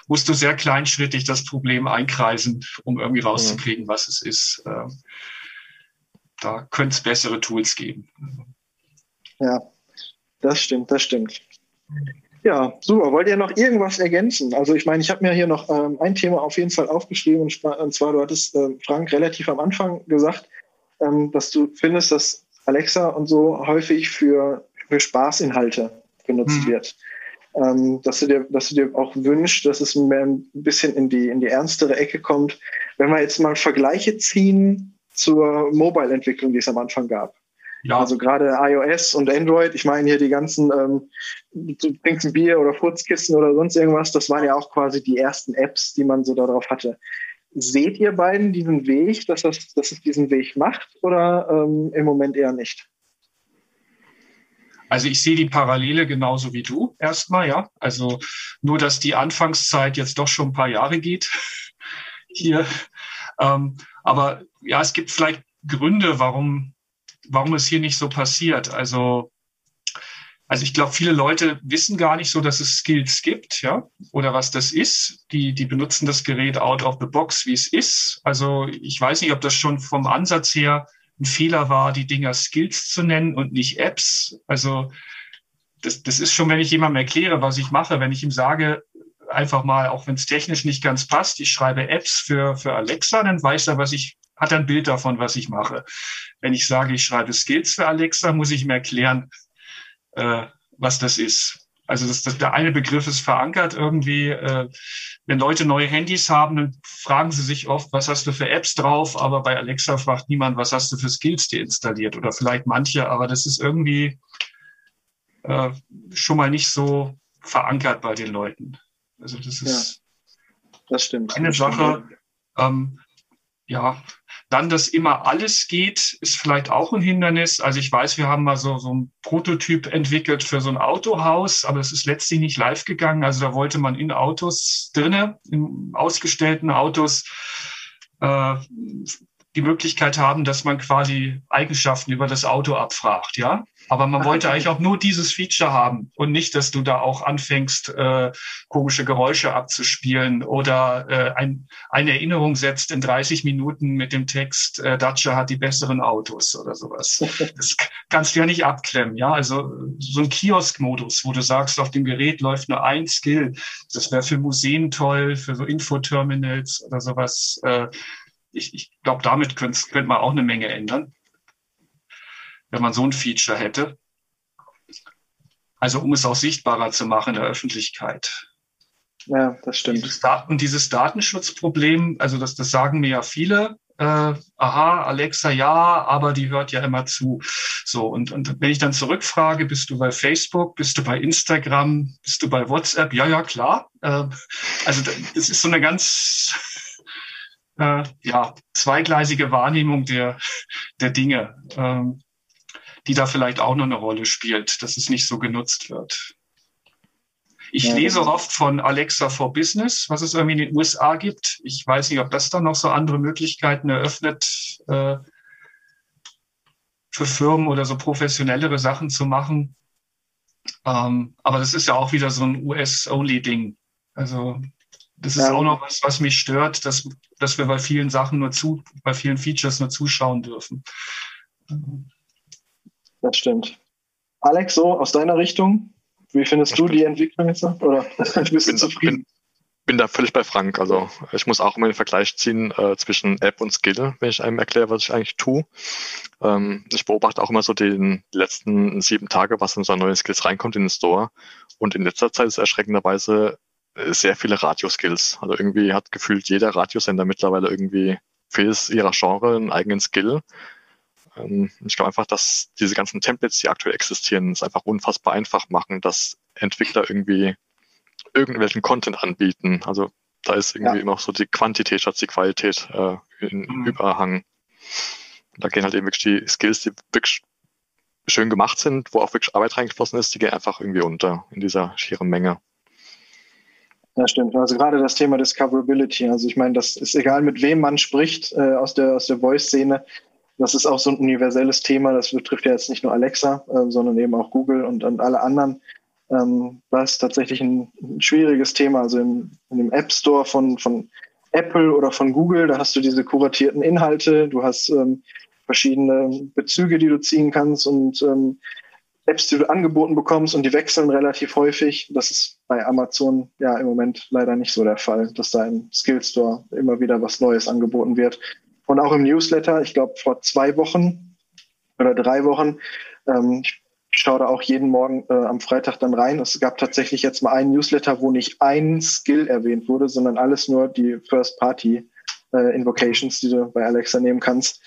musst du sehr kleinschrittig das Problem einkreisen, um irgendwie rauszukriegen, was es ist. Da könnte es bessere Tools geben. Ja, das stimmt, das stimmt. Ja, super. Wollt ihr noch irgendwas ergänzen? Also ich meine, ich habe mir hier noch ähm, ein Thema auf jeden Fall aufgeschrieben und zwar, du hattest, äh, Frank, relativ am Anfang gesagt, ähm, dass du findest, dass Alexa und so häufig für, für Spaßinhalte genutzt mhm. wird. ähm, dass, du dir, dass du dir auch wünschst, dass es mehr ein bisschen in die, in die ernstere Ecke kommt. Wenn wir jetzt mal Vergleiche ziehen zur Mobile-Entwicklung, die es am Anfang gab. Ja. Also gerade iOS und Android, ich meine hier die ganzen, ähm, du trinkst ein Bier oder Furzkissen oder sonst irgendwas, das waren ja auch quasi die ersten Apps, die man so darauf hatte. Seht ihr beiden diesen Weg, dass, das, dass es diesen Weg macht oder ähm, im Moment eher nicht? Also ich sehe die Parallele genauso wie du erstmal, ja. Also nur, dass die Anfangszeit jetzt doch schon ein paar Jahre geht <laughs> hier. Ähm, aber ja, es gibt vielleicht Gründe, warum warum es hier nicht so passiert. Also, also ich glaube, viele Leute wissen gar nicht so, dass es Skills gibt, ja, oder was das ist. Die, die benutzen das Gerät out of the box, wie es ist. Also ich weiß nicht, ob das schon vom Ansatz her ein Fehler war, die Dinger Skills zu nennen und nicht Apps. Also das, das ist schon, wenn ich jemandem erkläre, was ich mache, wenn ich ihm sage, einfach mal, auch wenn es technisch nicht ganz passt, ich schreibe Apps für, für Alexa, dann weiß er, was ich hat ein Bild davon, was ich mache. Wenn ich sage, ich schreibe Skills für Alexa, muss ich mir erklären, äh, was das ist. Also das, das, der eine Begriff ist verankert irgendwie. Äh, wenn Leute neue Handys haben, dann fragen sie sich oft, was hast du für Apps drauf? Aber bei Alexa fragt niemand, was hast du für Skills dir installiert? Oder vielleicht manche, aber das ist irgendwie äh, schon mal nicht so verankert bei den Leuten. Also das ist ja, das stimmt. eine Sache. Ähm, ja, dann, dass immer alles geht, ist vielleicht auch ein Hindernis. Also ich weiß, wir haben mal so, so ein Prototyp entwickelt für so ein Autohaus, aber es ist letztlich nicht live gegangen. Also da wollte man in Autos drinne, in ausgestellten Autos, äh, die Möglichkeit haben, dass man quasi Eigenschaften über das Auto abfragt, ja. Aber man wollte <laughs> eigentlich auch nur dieses Feature haben und nicht, dass du da auch anfängst, äh, komische Geräusche abzuspielen oder äh, ein, eine Erinnerung setzt in 30 Minuten mit dem Text, äh, Dacia hat die besseren Autos oder sowas. <laughs> Das kannst du ja nicht abklemmen, ja. Also so ein Kiosk-Modus, wo du sagst, auf dem Gerät läuft nur ein Skill. Das wäre für Museen toll, für so Infoterminals oder sowas. Äh, ich, ich glaube, damit könnte könnt man auch eine Menge ändern, wenn man so ein Feature hätte. Also um es auch sichtbarer zu machen in der Öffentlichkeit. Ja, das stimmt. Dieses und dieses Datenschutzproblem, also das, das sagen mir ja viele, äh, aha, Alexa ja, aber die hört ja immer zu. So, und, und wenn ich dann zurückfrage, bist du bei Facebook, bist du bei Instagram, bist du bei WhatsApp? Ja, ja, klar. Äh, also das ist so eine ganz äh, ja, zweigleisige Wahrnehmung der, der Dinge, ähm, die da vielleicht auch noch eine Rolle spielt, dass es nicht so genutzt wird. Ich ja, lese oft von Alexa for Business, was es irgendwie in den USA gibt. Ich weiß nicht, ob das dann noch so andere Möglichkeiten eröffnet, äh, für Firmen oder so professionellere Sachen zu machen. Ähm, aber das ist ja auch wieder so ein US-Only-Ding. Also das ist ja. auch noch was, was mich stört, dass, dass wir bei vielen Sachen nur zu, bei vielen Features nur zuschauen dürfen. Das stimmt. Alex, so aus deiner Richtung, wie findest ich du bin, die Entwicklung jetzt? Oder <laughs> bist du zufrieden? Bin, bin da völlig bei Frank. Also ich muss auch immer den Vergleich ziehen äh, zwischen App und Skill, wenn ich einem erkläre, was ich eigentlich tue. Ähm, ich beobachte auch immer so den letzten sieben Tage, was in so neue Skills reinkommt in den Store. Und in letzter Zeit ist erschreckenderweise sehr viele Radioskills. Also irgendwie hat gefühlt jeder Radiosender mittlerweile irgendwie für ihrer Genre einen eigenen Skill. Ähm, ich glaube einfach, dass diese ganzen Templates, die aktuell existieren, es einfach unfassbar einfach machen, dass Entwickler irgendwie irgendwelchen Content anbieten. Also da ist irgendwie ja. immer auch so die Quantität statt die Qualität äh, in mhm. Überhang. Da gehen halt eben wirklich die Skills, die wirklich schön gemacht sind, wo auch wirklich Arbeit reingeflossen ist, die gehen einfach irgendwie unter in dieser schieren Menge. Ja, stimmt. Also gerade das Thema Discoverability. Also ich meine, das ist egal, mit wem man spricht äh, aus der, aus der Voice-Szene. Das ist auch so ein universelles Thema. Das betrifft ja jetzt nicht nur Alexa, äh, sondern eben auch Google und, und alle anderen. Ähm, das ist tatsächlich ein, ein schwieriges Thema. Also im, in dem App Store von, von Apple oder von Google, da hast du diese kuratierten Inhalte, du hast ähm, verschiedene Bezüge, die du ziehen kannst und ähm, Apps, die du angeboten bekommst und die wechseln relativ häufig. Das ist bei Amazon ja im Moment leider nicht so der Fall, dass da im Skill Store immer wieder was Neues angeboten wird. Und auch im Newsletter, ich glaube vor zwei Wochen oder drei Wochen, ähm, ich schaue da auch jeden Morgen äh, am Freitag dann rein. Es gab tatsächlich jetzt mal einen Newsletter, wo nicht ein Skill erwähnt wurde, sondern alles nur die First-Party-Invocations, äh, die du bei Alexa nehmen kannst.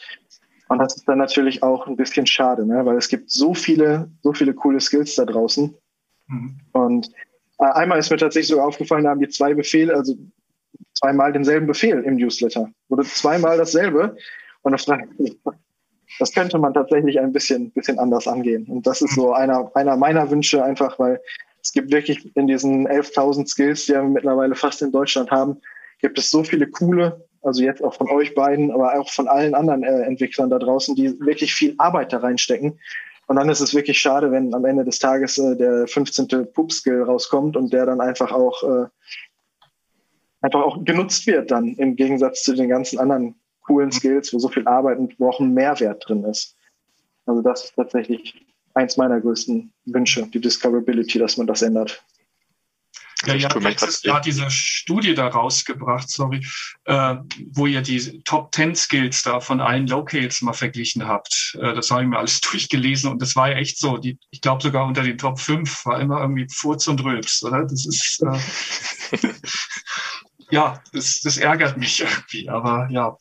Und das ist dann natürlich auch ein bisschen schade, ne? weil es gibt so viele, so viele coole Skills da draußen. Mhm. Und äh, einmal ist mir tatsächlich so aufgefallen, da haben die zwei Befehle, also zweimal denselben Befehl im Newsletter. Wurde zweimal dasselbe. Und das, das könnte man tatsächlich ein bisschen, bisschen anders angehen. Und das ist so einer, einer meiner Wünsche einfach, weil es gibt wirklich in diesen 11.000 Skills, die wir mittlerweile fast in Deutschland haben, gibt es so viele coole, also jetzt auch von euch beiden, aber auch von allen anderen äh, Entwicklern da draußen, die wirklich viel Arbeit da reinstecken. Und dann ist es wirklich schade, wenn am Ende des Tages äh, der 15. Poop-Skill rauskommt und der dann einfach auch, äh, einfach auch genutzt wird dann im Gegensatz zu den ganzen anderen coolen Skills, wo so viel Arbeit und wo auch ein Mehrwert drin ist. Also das ist tatsächlich eins meiner größten Wünsche, die Discoverability, dass man das ändert. Ja, ihr habt letztes Jahr diese Studie da rausgebracht, sorry, äh, wo ihr die Top 10 Skills da von allen Locales mal verglichen habt. Äh, das habe ich mir alles <laughs> durchgelesen und das war ja echt so. Die, ich glaube sogar unter den Top 5 war immer irgendwie Furz und Rülps, oder? Das ist äh, <laughs> ja, das, das ärgert mich irgendwie, aber ja.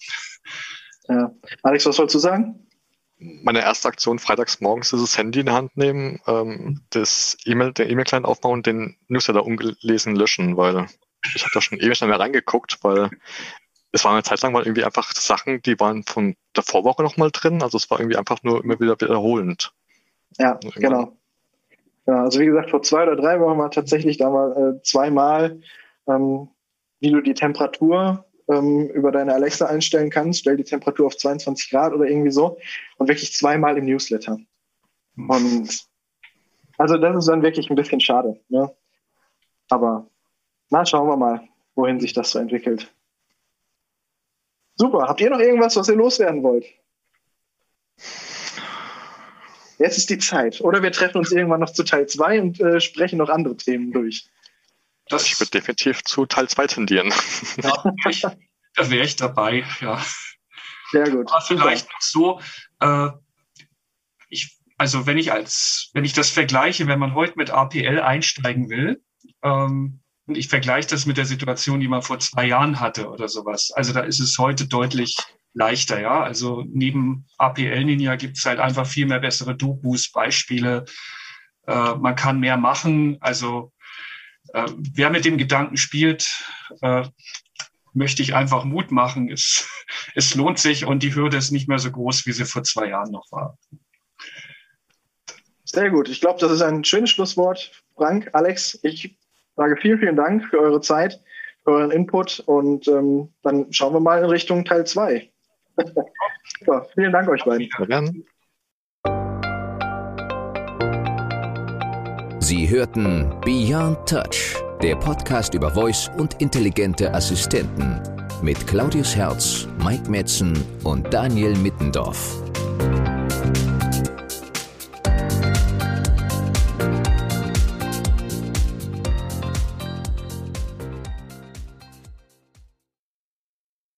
ja. Alex, was wolltest du sagen? Meine erste Aktion freitags morgens ist das Handy in die Hand nehmen, ähm, das E-Mail, den E-Mail-Client aufbauen und den Newsletter ungelesen löschen, weil ich habe da schon ewig nicht mehr reingeguckt, weil es waren eine Zeit lang mal irgendwie einfach Sachen, die waren von der Vorwoche nochmal drin, also es war irgendwie einfach nur immer wieder wiederholend. Ja, genau. Ja, also wie gesagt, vor zwei oder drei Wochen war tatsächlich da mal äh, zweimal, ähm, wie du die Temperatur ähm, über deine Alexa einstellen kannst. Stell die Temperatur auf 22 Grad oder irgendwie so. Und wirklich zweimal im Newsletter. Und also das ist dann wirklich ein bisschen schade. Ne? Aber na, schauen wir mal, wohin sich das so entwickelt. Super. Habt ihr noch irgendwas, was ihr loswerden wollt? Jetzt ist die Zeit. Oder wir treffen uns irgendwann noch zu Teil 2 und äh, sprechen noch andere Themen durch. Das ich würde definitiv zu Teil 2 tendieren. <laughs> Ja, da wäre ich dabei, ja. Sehr gut. Aber vielleicht noch so, äh, ich, also wenn ich als, wenn ich das vergleiche, wenn man heute mit APL einsteigen will, ähm, und ich vergleiche das mit der Situation, die man vor zwei Jahren hatte oder sowas. Also da ist es heute deutlich leichter, ja. Also neben APL Ninja gibt es halt einfach viel mehr bessere Dokus, Beispiele. Äh, man kann mehr machen. Also äh, wer mit dem Gedanken spielt, äh, möchte ich einfach Mut machen. Es, <laughs> es lohnt sich und die Hürde ist nicht mehr so groß, wie sie vor zwei Jahren noch war. Sehr gut. Ich glaube, das ist ein schönes Schlusswort. Frank, Alex, ich sage vielen, vielen Dank für eure Zeit, für euren Input und ähm, dann schauen wir mal in Richtung Teil 2. <laughs> ja, vielen Dank euch beiden. Sie hörten Beyond Touch, der Podcast über Voice und intelligente Assistenten mit Claudius Herz, Mike Metzen und Daniel Mittendorf.